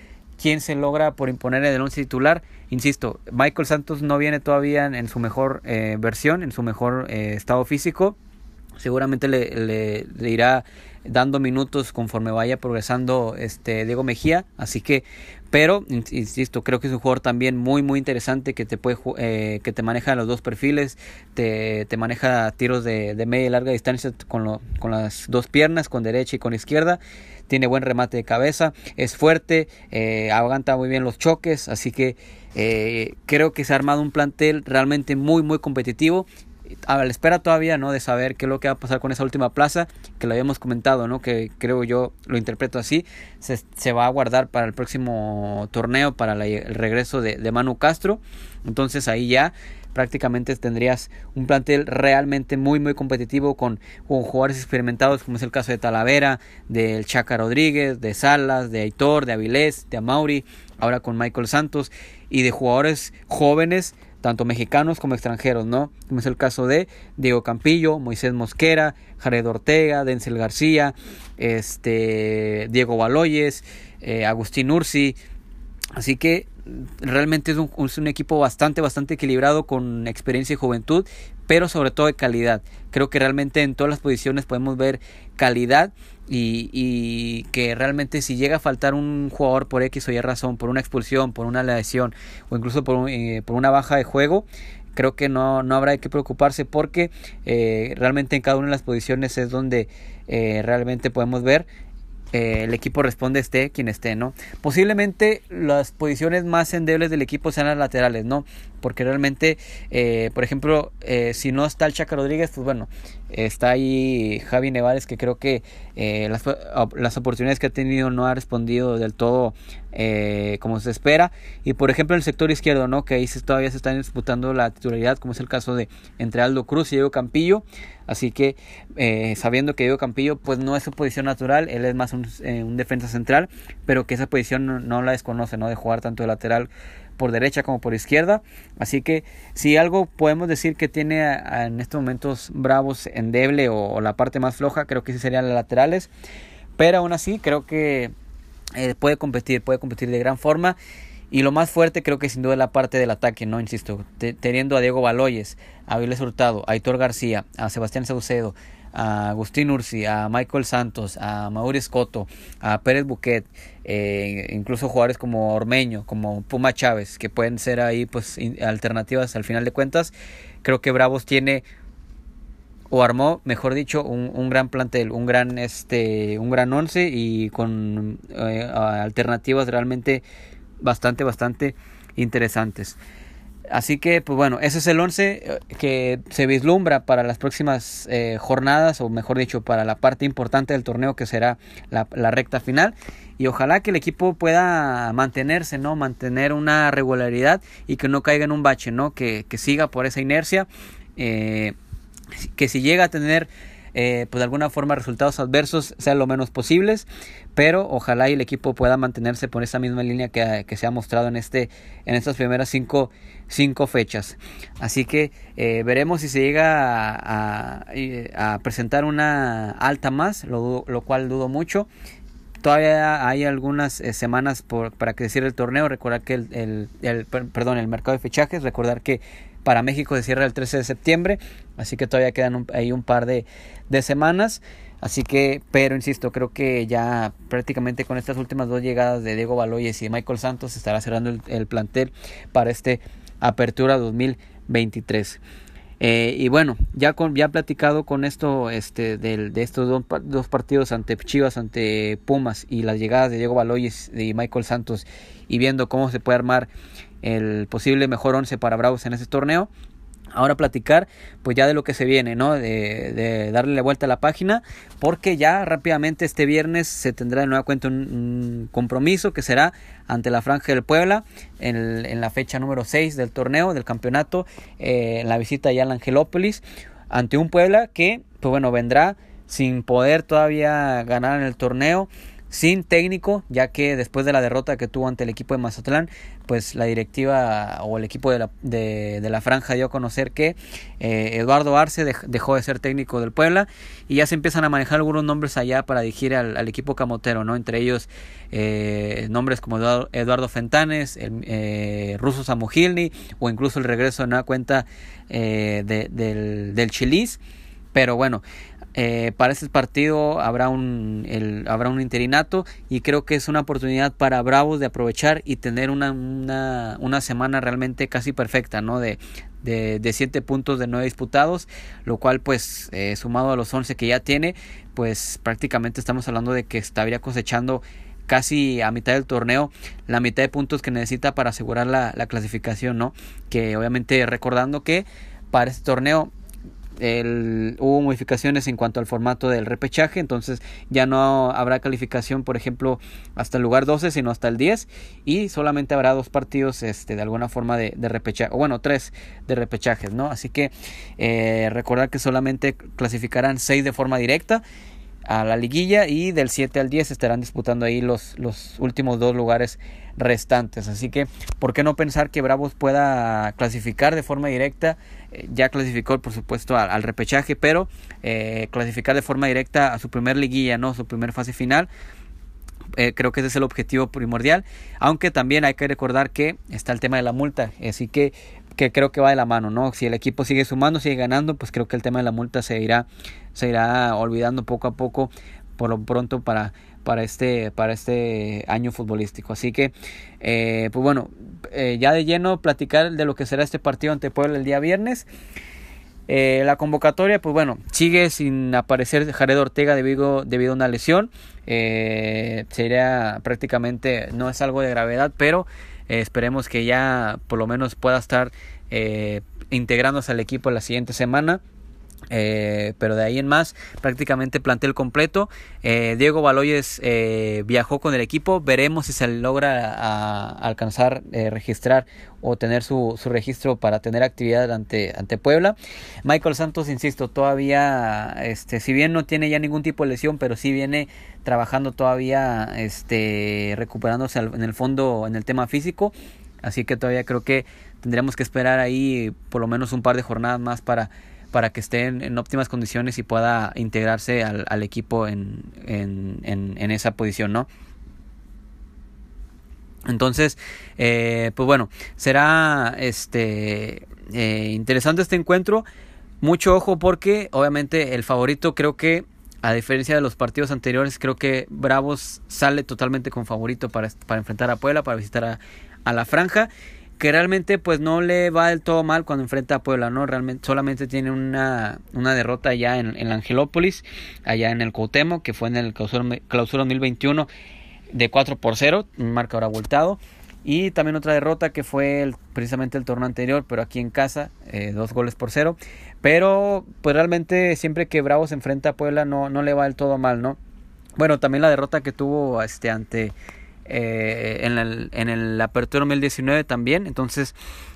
quién se logra por imponer el once titular. Insisto, Michael Santos no viene todavía en, su mejor eh, versión, en su mejor eh, estado físico. Seguramente le, le irá dando minutos conforme vaya progresando este Diego Mejía, así que pero insisto creo que es un jugador también muy muy interesante que te puede eh, que te maneja los dos perfiles te, maneja tiros de, media y larga distancia con, con las dos piernas con derecha y con izquierda. Tiene buen remate de cabeza es fuerte eh, aguanta muy bien los choques. Así que eh, creo que se ha armado un plantel realmente muy muy competitivo a la espera todavía, ¿no? De saber qué es lo que va a pasar con esa última plaza, que lo habíamos comentado, ¿no? Que creo yo lo interpreto así, se, se va a guardar para el próximo torneo, para el regreso de, de Manu Castro. Entonces ahí ya prácticamente tendrías un plantel realmente muy muy competitivo con, jugadores experimentados como es el caso de Talavera, del Chaca Rodríguez, de Salas, de Aitor, de Avilés, de Amauri, ahora con Michael Santos y de jugadores jóvenes tanto mexicanos como extranjeros, ¿no? Como es el caso de Diego Campillo, Moisés Mosquera, Jared Ortega, Denzel García, este, Diego Baloyes, eh, Agustín Ursi. Así que realmente es un, es un, equipo bastante, bastante equilibrado con experiencia y juventud, pero sobre todo de calidad. Creo que realmente en todas las posiciones podemos ver calidad y, y, que realmente si llega a faltar un jugador por X o Y razón, por una expulsión, por una lesión o incluso por, eh, por una baja de juego, creo que no, no habrá que preocuparse porque eh, realmente en cada una de las posiciones es donde eh, realmente podemos ver el equipo responde esté quien esté, ¿no? Posiblemente las posiciones más endebles del equipo sean las laterales, ¿no? Porque realmente, eh, por ejemplo, eh, si no está el Chaca Rodríguez, pues bueno, está ahí Javi Nevares que creo que las, las, oportunidades que ha tenido no ha respondido del todo como se espera. Y por ejemplo, en el sector izquierdo, ¿no? Que ahí todavía se están disputando la titularidad, como es el caso de entre Aldo Cruz y Diego Campillo. Así que eh, sabiendo que Diego Campillo pues no es su posición natural, él es más un, eh, defensa central, pero que esa posición no, la desconoce, ¿no? De jugar tanto de lateral por derecha como por izquierda. Así que si algo podemos decir que tiene en estos momentos Bravos endeble o, o la parte más floja, creo que sí serían las laterales. Pero aún así creo que eh, puede competir, puede competir de gran forma. Y lo más fuerte creo que sin duda es la parte del ataque, ¿no? Insisto, teniendo a Diego Baloyes, a Viles Hurtado, a Aitor García, a Sebastián Saucedo, a Agustín Ursi, a Michael Santos, a Mauricio Escoto, a Pérez Buquet, eh, incluso jugadores como Ormeño, como Puma Chávez, que pueden ser ahí pues alternativas al final de cuentas. Creo que Bravos tiene o armó, mejor dicho, un, un, gran plantel, un gran este, un gran once y con eh, alternativas realmente bastante, bastante interesantes. Así que, pues bueno, ese es el 11 eh, que se vislumbra para las próximas eh, jornadas, o mejor dicho, para la parte importante del torneo que será la, recta final. Y ojalá que el equipo pueda mantenerse, ¿no? Mantener una regularidad y que no caiga en un bache, ¿no? Que, que siga por esa inercia. Eh, que si llega a tener eh, pues de alguna forma resultados adversos sean lo menos posibles, pero ojalá y el equipo pueda mantenerse por esa misma línea que, que se ha mostrado en, este, en estas primeras cinco, cinco fechas. Así que eh, veremos si se llega a, a, presentar una alta más, lo, lo cual dudo mucho todavía hay algunas eh, semanas por, para que se el torneo. Recordar que el, el, el, perdón, el mercado de fichajes, recordar que para México se cierra el 13 de septiembre, así que todavía quedan ahí un par de, de semanas. Así que, pero insisto, creo que ya prácticamente con estas últimas dos llegadas de Diego Baloyes y Michael Santos estará cerrando el, el plantel para este Apertura 2023. Eh, y bueno, ya con ya platicado con esto este del, de estos dos, dos, partidos ante Chivas, ante Pumas y las llegadas de Diego Baloyes y Michael Santos y viendo cómo se puede armar el posible mejor once para Bravos en ese torneo. Ahora platicar pues ya de lo que se viene, ¿no? De, darle la vuelta a la página, porque ya rápidamente este viernes se tendrá de nueva cuenta un, compromiso que será ante la Franja del Puebla en, la fecha número 6 del torneo, del campeonato, eh, en la visita ya al Angelópolis, ante un Puebla que, pues bueno, vendrá sin poder todavía ganar en el torneo sin técnico, ya que después de la derrota que tuvo ante el equipo de Mazatlán, pues la directiva o el equipo de la, de, la franja dio a conocer que eh, Eduardo Arce dejó de ser técnico del Puebla y ya se empiezan a manejar algunos nombres allá para dirigir al, equipo camotero, ¿no? Entre ellos eh, nombres como Eduardo, Fentanes, el eh, ruso o incluso el regreso en una cuenta del, del Chilis. Pero bueno, eh, para este partido habrá un, habrá un interinato y creo que es una oportunidad para Bravos de aprovechar y tener una, una, una semana realmente casi perfecta, ¿no? De, de, de siete puntos de nueve disputados, lo cual pues eh, sumado a los 11 que ya tiene, pues prácticamente estamos hablando de que estaría cosechando casi a mitad del torneo la mitad de puntos que necesita para asegurar la, la clasificación, ¿no? Que obviamente recordando que para este torneo hubo modificaciones en cuanto al formato del repechaje, entonces ya no habrá calificación, por ejemplo, hasta el lugar 12, sino hasta el 10, y solamente habrá dos partidos este, de alguna forma de, de repechaje, o bueno, tres de repechajes, ¿no? Así que eh, recordar que solamente clasificarán seis de forma directa a la liguilla y del 7 al 10 estarán disputando ahí los, los últimos dos lugares restantes. Así que, ¿por qué no pensar que Bravos pueda clasificar de forma directa? Eh, ya clasificó, por supuesto, al, repechaje, pero eh, clasificar de forma directa a su primer liguilla, ¿no? Su primer fase final. Eh, creo que ese es el objetivo primordial, aunque también hay que recordar que está el tema de la multa, así que que creo que va de la mano, ¿no? Si el equipo sigue sumando, sigue ganando, pues creo que el tema de la multa se irá, se irá olvidando poco a poco, por lo pronto para, para este, para este año futbolístico. Así que, eh, pues bueno, eh, ya de lleno platicar de lo que será este partido ante Puebla el día viernes. Eh, la convocatoria, pues bueno, sigue sin aparecer Jared Ortega debido, debido a una lesión. sería prácticamente, no es algo de gravedad, pero eh, esperemos que ya por lo menos pueda estar eh, integrándose al equipo la siguiente semana. Eh, pero de ahí en más, prácticamente plantel completo. Eh, Diego Baloyes eh, viajó con el equipo. Veremos si se logra alcanzar, registrar o tener su, su, registro para tener actividad ante, ante Puebla. Michael Santos, insisto, todavía, este, si bien no tiene ya ningún tipo de lesión, pero sí viene trabajando todavía, este, recuperándose en el fondo en el tema físico. Así que todavía creo que tendríamos que esperar ahí por lo menos un par de jornadas más para para que esté en, óptimas condiciones y pueda integrarse al, equipo en, esa posición, ¿no? Entonces, eh, pues bueno, será este eh, interesante este encuentro. Mucho ojo porque obviamente el favorito creo que a diferencia de los partidos anteriores, creo que Bravos sale totalmente con favorito para, enfrentar a Puebla, para visitar a la franja que realmente pues no le va del todo mal cuando enfrenta a Puebla, ¿no? Realmente solamente tiene una, una derrota ya en, en Angelópolis, allá en el Cuauhtémoc, que fue en el clausura, clausura 2021 de 4 por 0, un marcador abultado. Y también otra derrota que fue precisamente el torneo anterior, pero aquí en casa, eh, dos goles por cero. Pero pues realmente siempre que Bravo se enfrenta a Puebla no, no le va del todo mal, ¿no? Bueno, también la derrota que tuvo este, ante eh, en, el, en el Apertura 2019 también. Entonces,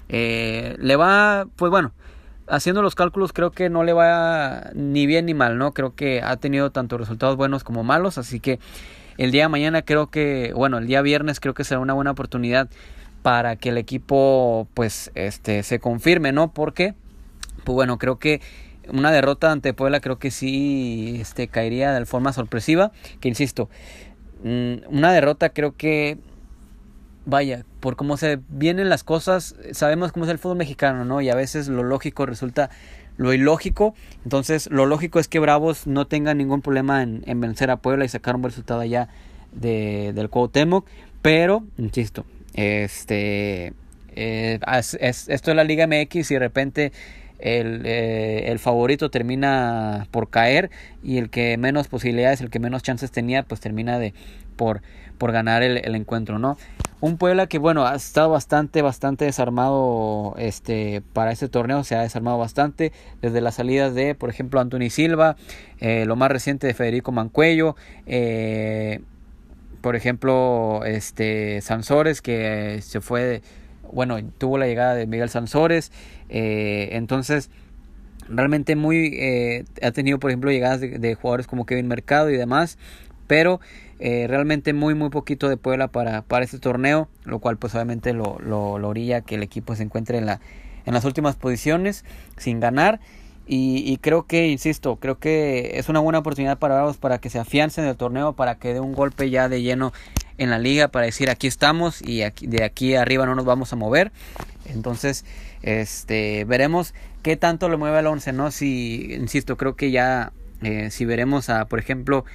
eh, le va, pues bueno, haciendo los cálculos creo que no le va ni bien ni mal, ¿no? Creo que ha tenido tanto resultados buenos como malos, así que el día de mañana creo que, bueno, el día viernes creo que será una buena oportunidad para que el equipo pues este se confirme, ¿no? Porque pues bueno, creo que una derrota ante Puebla creo que sí este caería de forma sorpresiva, que insisto, una derrota creo que vaya, por cómo se vienen las cosas, sabemos cómo es el fútbol mexicano, ¿no? Y a veces lo lógico resulta lo ilógico. Entonces, lo lógico es que Bravos no tenga ningún problema en, vencer a Puebla y sacar un resultado allá de, del Cuauhtémoc. Pero, insisto, este eh, es, esto es la Liga MX y de repente el, eh, el, favorito termina por caer y el que menos posibilidades, el que menos chances tenía, pues termina de por, por ganar el, el, encuentro, ¿no? Un Puebla que, bueno, ha estado bastante, bastante desarmado este, para este torneo, se ha desarmado bastante desde las salidas de, por ejemplo, Anthony Silva, eh, lo más reciente de Federico Mancuello, eh, por ejemplo, este Sansores que se fue bueno, tuvo la llegada de Miguel Sansores, eh, entonces realmente muy, eh, ha tenido por ejemplo llegadas de, jugadores como Kevin Mercado y demás, pero eh, realmente muy muy poquito de Puebla para, para este torneo, lo cual pues obviamente lo, lo, orilla que el equipo se encuentre en, la, en las últimas posiciones sin ganar. Y, creo que, insisto, creo que es una buena oportunidad para Bravos para que se afiancen en el torneo, para que dé un golpe ya de lleno en la liga, para decir aquí estamos y de aquí arriba no nos vamos a mover. Entonces, este, veremos qué tanto le mueve al 11, ¿no? Si, insisto, creo que ya, eh, si veremos a, por ejemplo,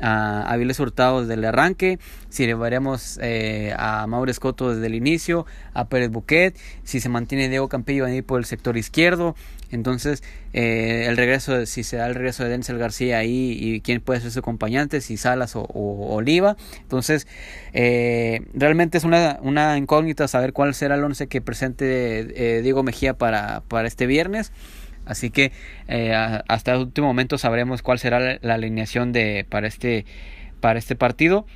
a Aviles Hurtado desde el arranque, si le veremos eh, a Mauro Escoto desde el inicio, a Pérez Buquet, si se mantiene Diego Campillo ahí por el sector izquierdo, entonces eh, el regreso, si se da el regreso de Denzel García ahí y quién puede ser su acompañante, si Salas o, Oliva, entonces eh, realmente es una, incógnita saber cuál será el once que presente Diego Mejía para, para este viernes. Así que eh, hasta el último momento sabremos cuál será la, alineación de, para, este, para este partido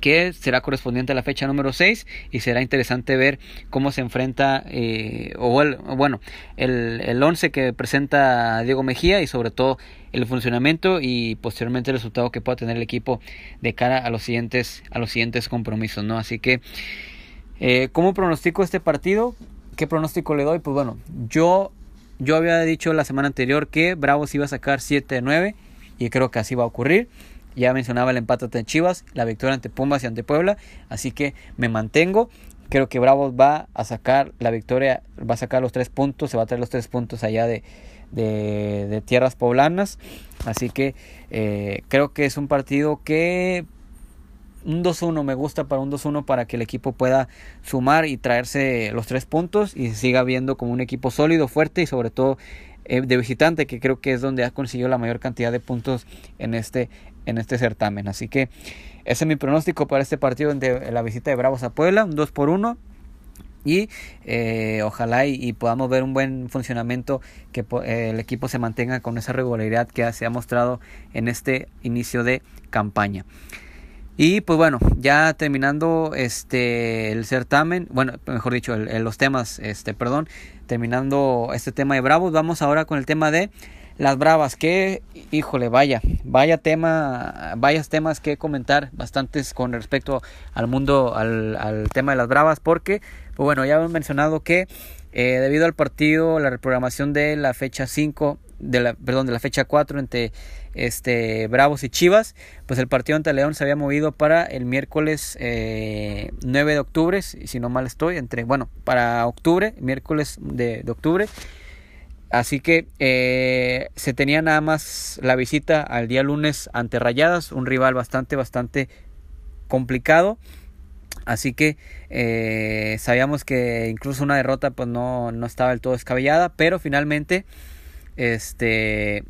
que será correspondiente a la fecha número 6 y será interesante ver cómo se enfrenta eh, o el, bueno el, el 11 que presenta Diego Mejía y sobre todo el funcionamiento y posteriormente el resultado que pueda tener el equipo de cara a los siguientes a los siguientes compromisos no así que eh, cómo pronostico este partido qué pronóstico le doy pues bueno yo yo había dicho la semana anterior que Bravos iba a sacar 7-9 y creo que así va a ocurrir ya mencionaba el empate ante Chivas, la victoria ante Pumas y ante Puebla, así que me mantengo. Creo que Bravos va a sacar la victoria, va a sacar los tres puntos, se va a traer los tres puntos allá de, de, tierras poblanas. Así que eh, creo que es un partido que un 2-1 me gusta para un 2-1 para que el equipo pueda sumar y traerse los tres puntos y siga viendo como un equipo sólido, fuerte y sobre todo eh, de visitante que creo que es donde ha conseguido la mayor cantidad de puntos en este en este certamen. Así que ese es mi pronóstico para este partido de la visita de Bravos a Puebla, un 2 por 1 y eh, ojalá y, podamos ver un buen funcionamiento que eh, el equipo se mantenga con esa regularidad que se ha mostrado en este inicio de campaña. Y pues bueno, ya terminando este el certamen, bueno, mejor dicho, los temas, este, perdón, terminando este tema de Bravos, vamos ahora con el tema de las Bravas, que, híjole, vaya, vaya tema, vayas temas que comentar, bastantes con respecto al mundo, al, tema de las Bravas, porque, pues bueno, ya hemos mencionado que eh, debido al partido, la reprogramación de la fecha 5, de la, perdón, de la fecha 4 entre este, Bravos y Chivas, pues el partido ante León se había movido para el miércoles 9 eh, de octubre, si no mal estoy, entre, bueno, para octubre, miércoles de octubre, Así que eh, se tenía nada más la visita al día lunes ante Rayadas, un rival bastante, bastante complicado. Así que eh, sabíamos que incluso una derrota pues no, no estaba del todo descabellada, pero finalmente este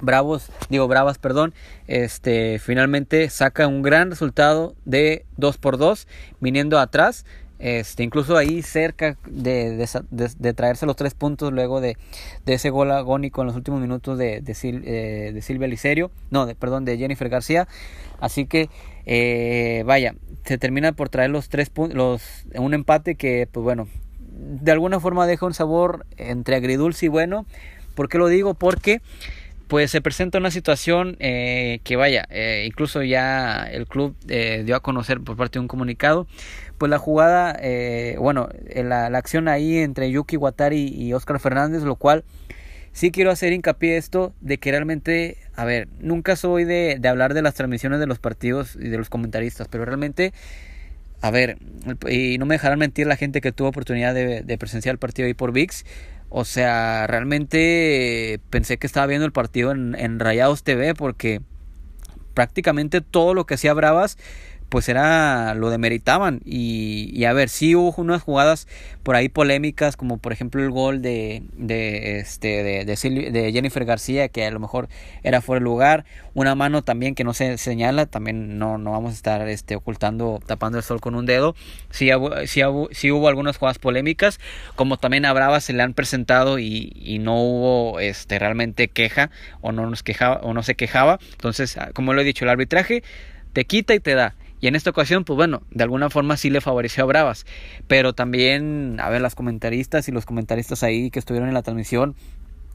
Bravos, digo Bravas, perdón, este finalmente saca un gran resultado de 2 por 2 viniendo atrás este, incluso ahí cerca de, de, traerse los tres puntos luego de, ese gol agónico en los últimos minutos de, eh, de, Silvia Licerio, no, de, perdón, de Jennifer García. Así que, eh, vaya, se termina por traer los tres puntos, un empate que, pues bueno, de alguna forma deja un sabor entre agridulce y bueno. ¿Por qué lo digo? Porque pues se presenta una situación eh, que vaya, eh, incluso ya el club eh, dio a conocer por parte de un comunicado, pues la jugada, bueno, la, la, acción ahí entre Yuki Watari y Oscar Fernández, lo cual sí quiero hacer hincapié esto de que realmente, a ver, nunca soy de, de hablar de las transmisiones de los partidos y de los comentaristas, pero realmente... A ver, y no me dejarán mentir la gente que tuvo oportunidad de, de presenciar el partido ahí por VIX o sea, realmente pensé que estaba viendo el partido en, en Rayados TV porque prácticamente todo lo que hacía Bravas pues era lo demeritaban. Y, y a ver sí hubo unas jugadas por ahí polémicas como por ejemplo el gol de de este de, de, Jennifer García que a lo mejor era fuera de lugar. Una mano también que no se señala también no no vamos a estar este ocultando tapando el sol con un dedo. Sí, sí, sí hubo algunas jugadas polémicas como también a Brava se le han presentado y, y no hubo este realmente queja o no nos quejaba o no se quejaba. Entonces como lo he dicho el arbitraje te quita y te da y en esta ocasión, pues bueno, de alguna forma sí le favoreció a Bravas. Pero también, a ver, las comentaristas y los comentaristas ahí que estuvieron en la transmisión,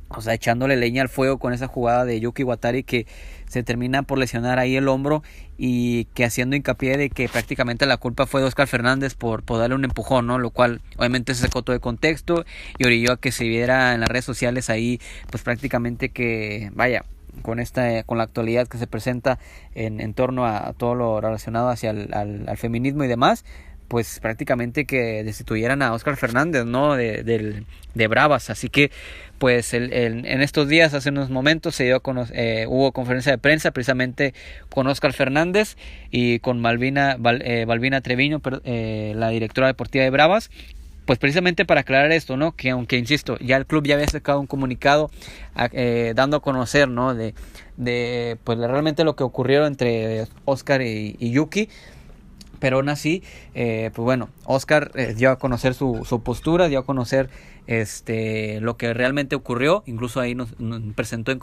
o sea, echándole leña al fuego con esa jugada de Yuki Watari que se termina por lesionar ahí el hombro y que haciendo hincapié de que prácticamente la culpa fue de Oscar Fernández por, por darle un empujón, ¿no? Lo cual obviamente se sacó todo de contexto y orilló a que se viera en las redes sociales ahí, pues prácticamente que, vaya, con esta con la actualidad que se presenta en, en torno a, todo lo relacionado hacia el al, feminismo y demás pues prácticamente que destituyeran a Oscar Fernández no de, de, de Bravas. Así que pues el, en estos días hace unos momentos se dio con, eh, hubo conferencia de prensa precisamente con Oscar Fernández y con Malvina eh, Balbina Treviño eh, la directora deportiva de Bravas pues precisamente para aclarar esto, ¿no? Que aunque insisto, ya el club ya había sacado un comunicado eh, dando a conocer, ¿no? De, de pues realmente lo que ocurrió entre Oscar y, Yuki, pero aún así, eh, pues bueno, Oscar eh, dio a conocer su, postura, dio a conocer este lo que realmente ocurrió. Incluso ahí nos, presentó en,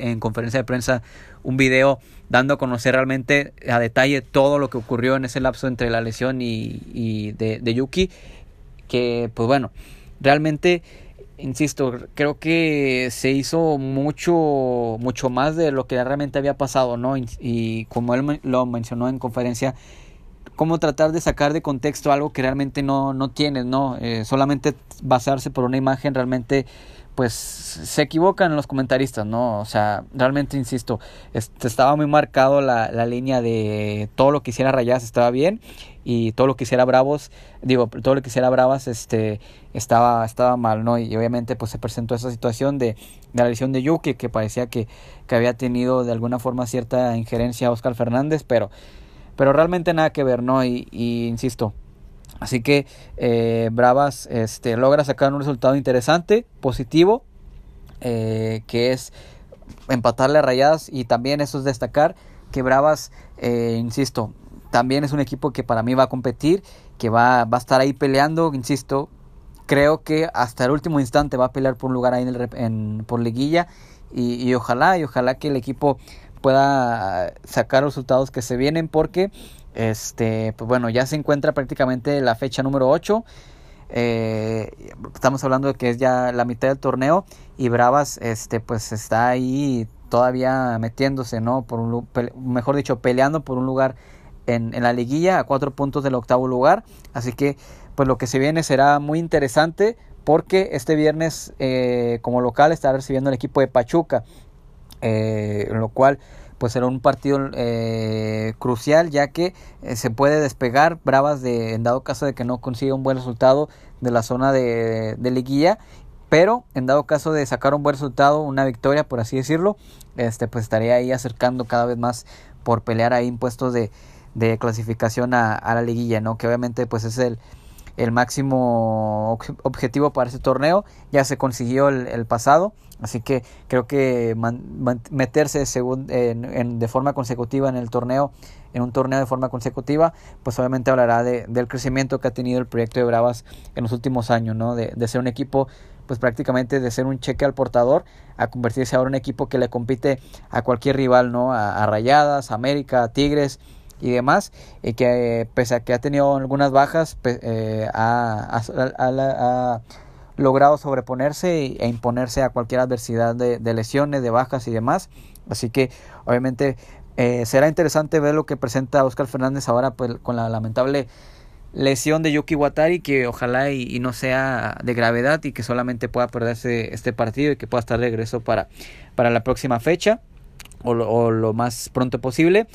en, conferencia de prensa un video dando a conocer realmente a detalle todo lo que ocurrió en ese lapso entre la lesión y, de Yuki. Que pues bueno, realmente insisto, creo que se hizo mucho, mucho más de lo que realmente había pasado, ¿no? Y, como él lo mencionó en conferencia, cómo tratar de sacar de contexto algo que realmente no, no tienes, ¿no? Eh, solamente basarse por una imagen realmente pues se equivocan los comentaristas, ¿no? O sea, realmente insisto, este, estaba muy marcado la, la línea de todo lo que hiciera Rayas estaba bien y todo lo que hiciera Bravos, digo, todo lo que hiciera Bravas este, estaba, estaba mal, ¿no? Y obviamente pues se presentó esa situación de, de la lesión de Yuki que parecía que, que había tenido de alguna forma cierta injerencia a Oscar Fernández, pero pero realmente nada que ver, ¿no? Y, insisto, así que eh, Bravas este, logra sacar un resultado interesante, positivo, eh, que es empatarle a Rayadas y también eso es destacar que Bravas, eh, insisto, también es un equipo que para mí va a competir, que va, va a estar ahí peleando, insisto, creo que hasta el último instante va a pelear por un lugar ahí en, el, en por liguilla y, y, ojalá y ojalá que el equipo pueda sacar los resultados que se vienen porque este pues bueno ya se encuentra prácticamente la fecha número 8 eh, estamos hablando de que es ya la mitad del torneo y Bravas este pues está ahí todavía metiéndose no por un mejor dicho peleando por un lugar en, en la liguilla a cuatro puntos del octavo lugar. Así que pues lo que se viene será muy interesante porque este viernes eh, como local estará recibiendo el equipo de Pachuca eh, lo cual pues será un partido eh, crucial ya que eh, se puede despegar Bravas de en dado caso de que no consiga un buen resultado de la zona de, de liguilla pero en dado caso de sacar un buen resultado una victoria por así decirlo este pues estaría ahí acercando cada vez más por pelear ahí impuestos de, de clasificación a, a la liguilla no que obviamente pues es el el máximo objetivo para ese torneo. Ya se consiguió el, pasado, así que creo que meterse en, de forma consecutiva en el torneo, en un torneo de forma consecutiva, pues obviamente hablará de, del crecimiento que ha tenido el proyecto de Bravas en los últimos años, ¿no? de, de ser un equipo pues prácticamente de ser un cheque al portador a convertirse ahora en un equipo que le compite a cualquier rival, ¿no? A, a Rayadas, América, Tigres, y demás, y que pese a que ha tenido algunas bajas, eh, ha, ha, logrado sobreponerse e imponerse a cualquier adversidad de, lesiones, de bajas y demás. Así que obviamente eh, será interesante ver lo que presenta Oscar Fernández ahora pues, con la lamentable lesión de Yuki Watari que ojalá y, y, no sea de gravedad y que solamente pueda perderse este partido y que pueda estar de regreso para, para la próxima fecha o lo, o lo más pronto posible.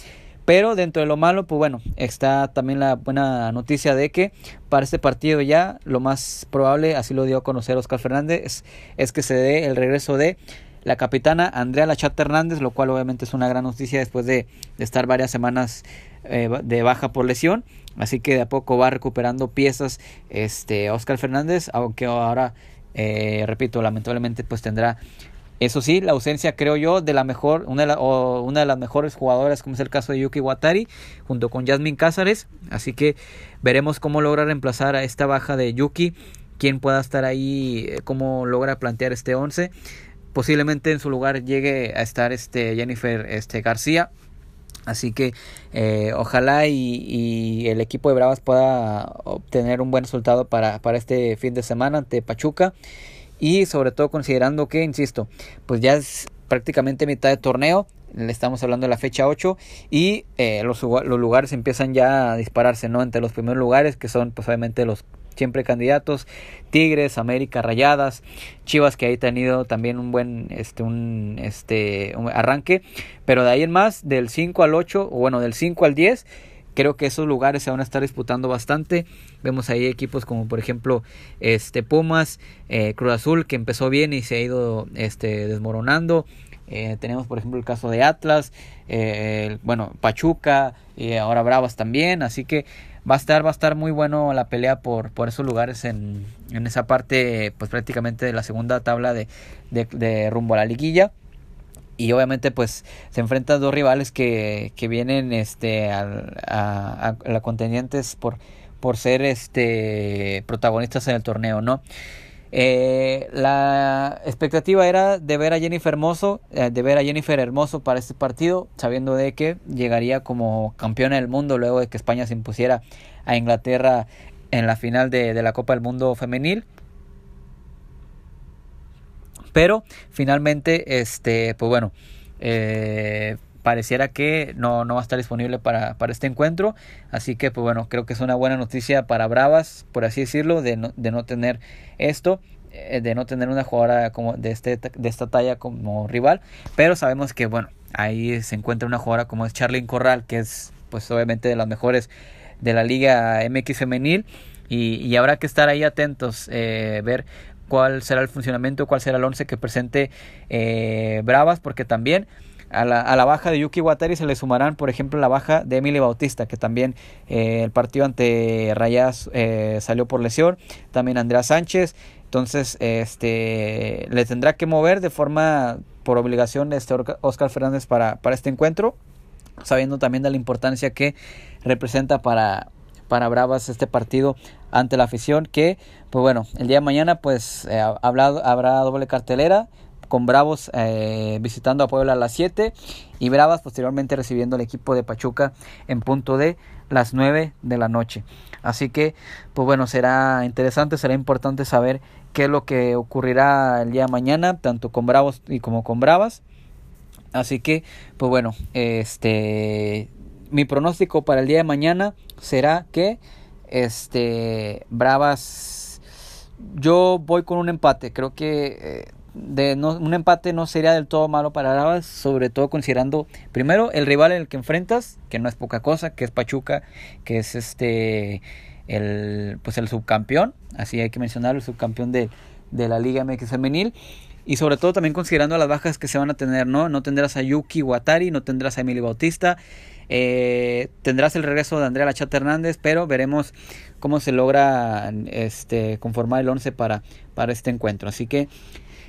Pero dentro de lo malo, pues bueno, está también la buena noticia de que para este partido ya lo más probable, así lo dio a conocer Oscar Fernández, es, que se dé el regreso de la capitana Andrea Lachata Hernández, lo cual obviamente es una gran noticia después de, estar varias semanas eh, de baja por lesión. Así que de a poco va recuperando piezas este Oscar Fernández, aunque ahora, eh, repito, lamentablemente pues tendrá eso sí, la ausencia, creo yo, de la mejor, una de, las mejores jugadoras, como es el caso de Yuki Watari, junto con Jasmine Cázares. Así que veremos cómo logra reemplazar a esta baja de Yuki, quién pueda estar ahí, eh, cómo logra plantear este 11. Posiblemente en su lugar llegue a estar este Jennifer este, García. Así que eh, ojalá y, y, el equipo de Bravas pueda obtener un buen resultado para, para este fin de semana ante Pachuca y sobre todo considerando que, insisto, pues ya es prácticamente mitad de torneo, le estamos hablando de la fecha 8 y eh, los, los lugares empiezan ya a dispararse, ¿no? Entre los primeros lugares que son pues obviamente los siempre candidatos, Tigres, América, Rayadas, Chivas que ahí ha tenido también un buen este un este un arranque, pero de ahí en más del 5 al 8 o bueno, del 5 al 10 Creo que esos lugares se van a estar disputando bastante. Vemos ahí equipos como por ejemplo este Pumas, eh, Cruz Azul que empezó bien y se ha ido este, desmoronando. Eh, tenemos por ejemplo el caso de Atlas, eh, bueno Pachuca y ahora Bravas también. Así que va a estar va a estar muy bueno la pelea por, por esos lugares en, en esa parte pues prácticamente de la segunda tabla de, de, de rumbo a la liguilla. Y obviamente pues se enfrentan dos rivales que, que vienen este a, a, a, contendientes por por ser este protagonistas en el torneo no eh, la expectativa era de ver a Jennifer Hermoso, eh, de ver a Jennifer Hermoso para este partido, sabiendo de que llegaría como campeona del mundo luego de que España se impusiera a Inglaterra en la final de, de la Copa del Mundo femenil. Pero finalmente, este, pues bueno, eh, pareciera que no, no va a estar disponible para, para, este encuentro. Así que, pues bueno, creo que es una buena noticia para Bravas, por así decirlo, de no, de no tener esto eh, de no tener una jugadora como de este de esta talla como rival pero sabemos que bueno ahí se encuentra una jugadora como es Charlene Corral que es pues obviamente de las mejores de la liga MX femenil y, y habrá que estar ahí atentos eh, ver cuál será el funcionamiento cuál será el once que presente eh, Bravas porque también a la, a la, baja de Yuki Watari se le sumarán, por ejemplo, la baja de Emily Bautista, que también eh, el partido ante Rayas eh, salió por lesión. También Andrea Sánchez. Entonces, este le tendrá que mover de forma por obligación este Oscar Fernández para, para este encuentro, sabiendo también de la importancia que representa para, para Bravas este partido ante la afición que pues bueno el día de mañana pues eh, habrá, habrá doble cartelera con Bravos eh, visitando a Puebla a las 7 y Bravas posteriormente recibiendo al equipo de Pachuca en punto de las 9 de la noche. Así que, pues bueno, será interesante, será importante saber qué es lo que ocurrirá el día de mañana, tanto con Bravos y como con Bravas. Así que, pues bueno, este mi pronóstico para el día de mañana será que este Bravas yo voy con un empate, creo que eh, de no, un empate no sería del todo malo para Bravas, sobre todo considerando primero el rival en el que enfrentas, que no es poca cosa, que es Pachuca, que es este el pues el subcampeón, así hay que mencionarlo, el subcampeón de, de la Liga MX femenil. Y sobre todo también considerando las bajas que se van a tener, ¿no? No tendrás a Yuki Watari, no tendrás a Emily Bautista, eh, tendrás el regreso de Andrea Lachata Hernández, pero veremos cómo se logra este conformar el 11 para, este encuentro. Así que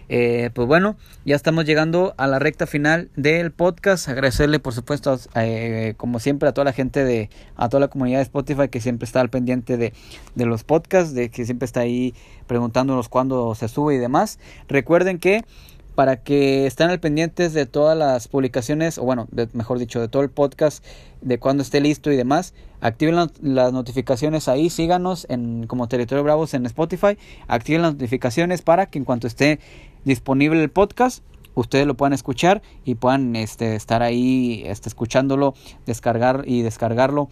eh, pues bueno, ya estamos llegando a la recta final del podcast. Agradecerle, por supuesto, eh, como siempre, a toda la gente de, a toda la comunidad de Spotify que siempre está al pendiente de, de los podcasts, de que siempre está ahí preguntándonos cuándo se sube y demás. Recuerden que para que estén al pendientes de todas las publicaciones, o bueno, mejor dicho, de todo el podcast, de cuando esté listo y demás. Activen las notificaciones ahí, síganos en como Territorio Bravos en Spotify, activen las notificaciones para que en cuanto esté disponible el podcast, ustedes lo puedan escuchar y puedan este, estar ahí este, escuchándolo, descargar y descargarlo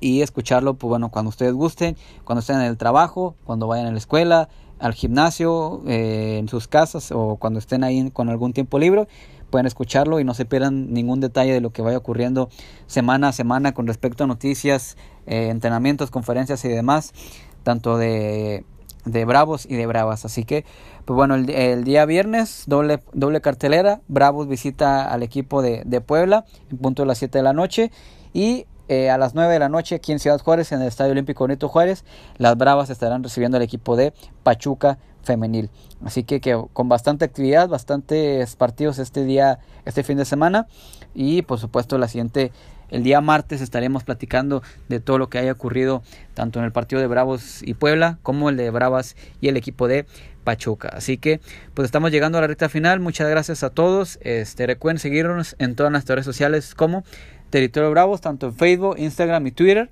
y escucharlo, pues bueno, cuando ustedes gusten, cuando estén en el trabajo, cuando vayan a la escuela, al gimnasio, eh, en sus casas o cuando estén ahí con algún tiempo libre, pueden escucharlo y no se pierdan ningún detalle de lo que vaya ocurriendo semana a semana con respecto a noticias, eh, entrenamientos, conferencias y demás, tanto de, de Bravos y de Bravas. Así que, pues bueno, el, el, día viernes, doble, doble cartelera, Bravos visita al equipo de, de Puebla en punto de las 7 de la noche y eh, a las 9 de la noche aquí en Ciudad Juárez, en el Estadio Olímpico Benito Juárez, las Bravas estarán recibiendo al equipo de Pachuca Femenil. Así que, que, con bastante actividad, bastantes partidos este día, este fin de semana. Y por supuesto, la siguiente, el día martes estaremos platicando de todo lo que haya ocurrido, tanto en el partido de Bravos y Puebla, como el de Bravas y el equipo de Pachuca. Así que, pues estamos llegando a la recta final. Muchas gracias a todos. Este, recuerden seguirnos en todas nuestras redes sociales como Territorio Bravos, tanto en Facebook, Instagram y Twitter.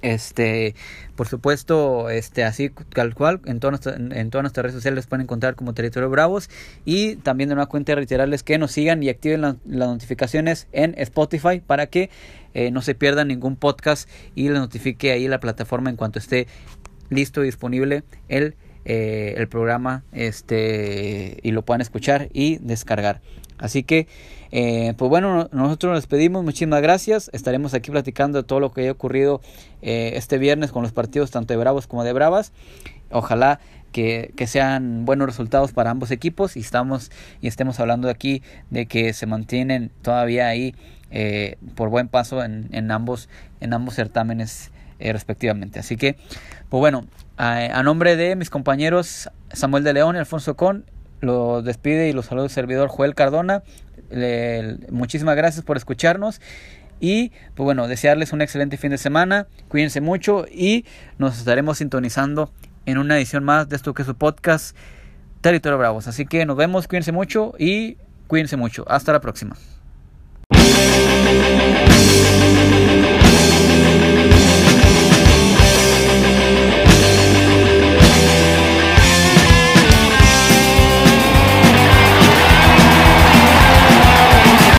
Este, por supuesto, este, así tal cual, en, todas en todas nuestras redes sociales pueden encontrar como Territorio Bravos. Y también de una cuenta reiterarles que nos sigan y activen las notificaciones en Spotify para que eh, no se pierdan ningún podcast y les notifique ahí la plataforma en cuanto esté listo y disponible el, eh, el programa este, y lo puedan escuchar y descargar. Así que, eh, pues bueno, nosotros nos despedimos, muchísimas gracias. Estaremos aquí platicando de todo lo que haya ocurrido eh, este viernes con los partidos tanto de Bravos como de Bravas. Ojalá que, que, sean buenos resultados para ambos equipos y estamos y estemos hablando aquí de que se mantienen todavía ahí eh, por buen paso en, en, ambos en ambos certámenes respectivamente. Así que, pues bueno, a, a nombre de mis compañeros Samuel de León y Alfonso Con, Los despide y los saluda el servidor Joel Cardona. muchísimas gracias por escucharnos. Y pues bueno, desearles un excelente fin de semana. Cuídense mucho y nos estaremos sintonizando en una edición más de esto que es su podcast Territorio Bravos. Así que nos vemos, cuídense mucho y cuídense mucho. Hasta la próxima.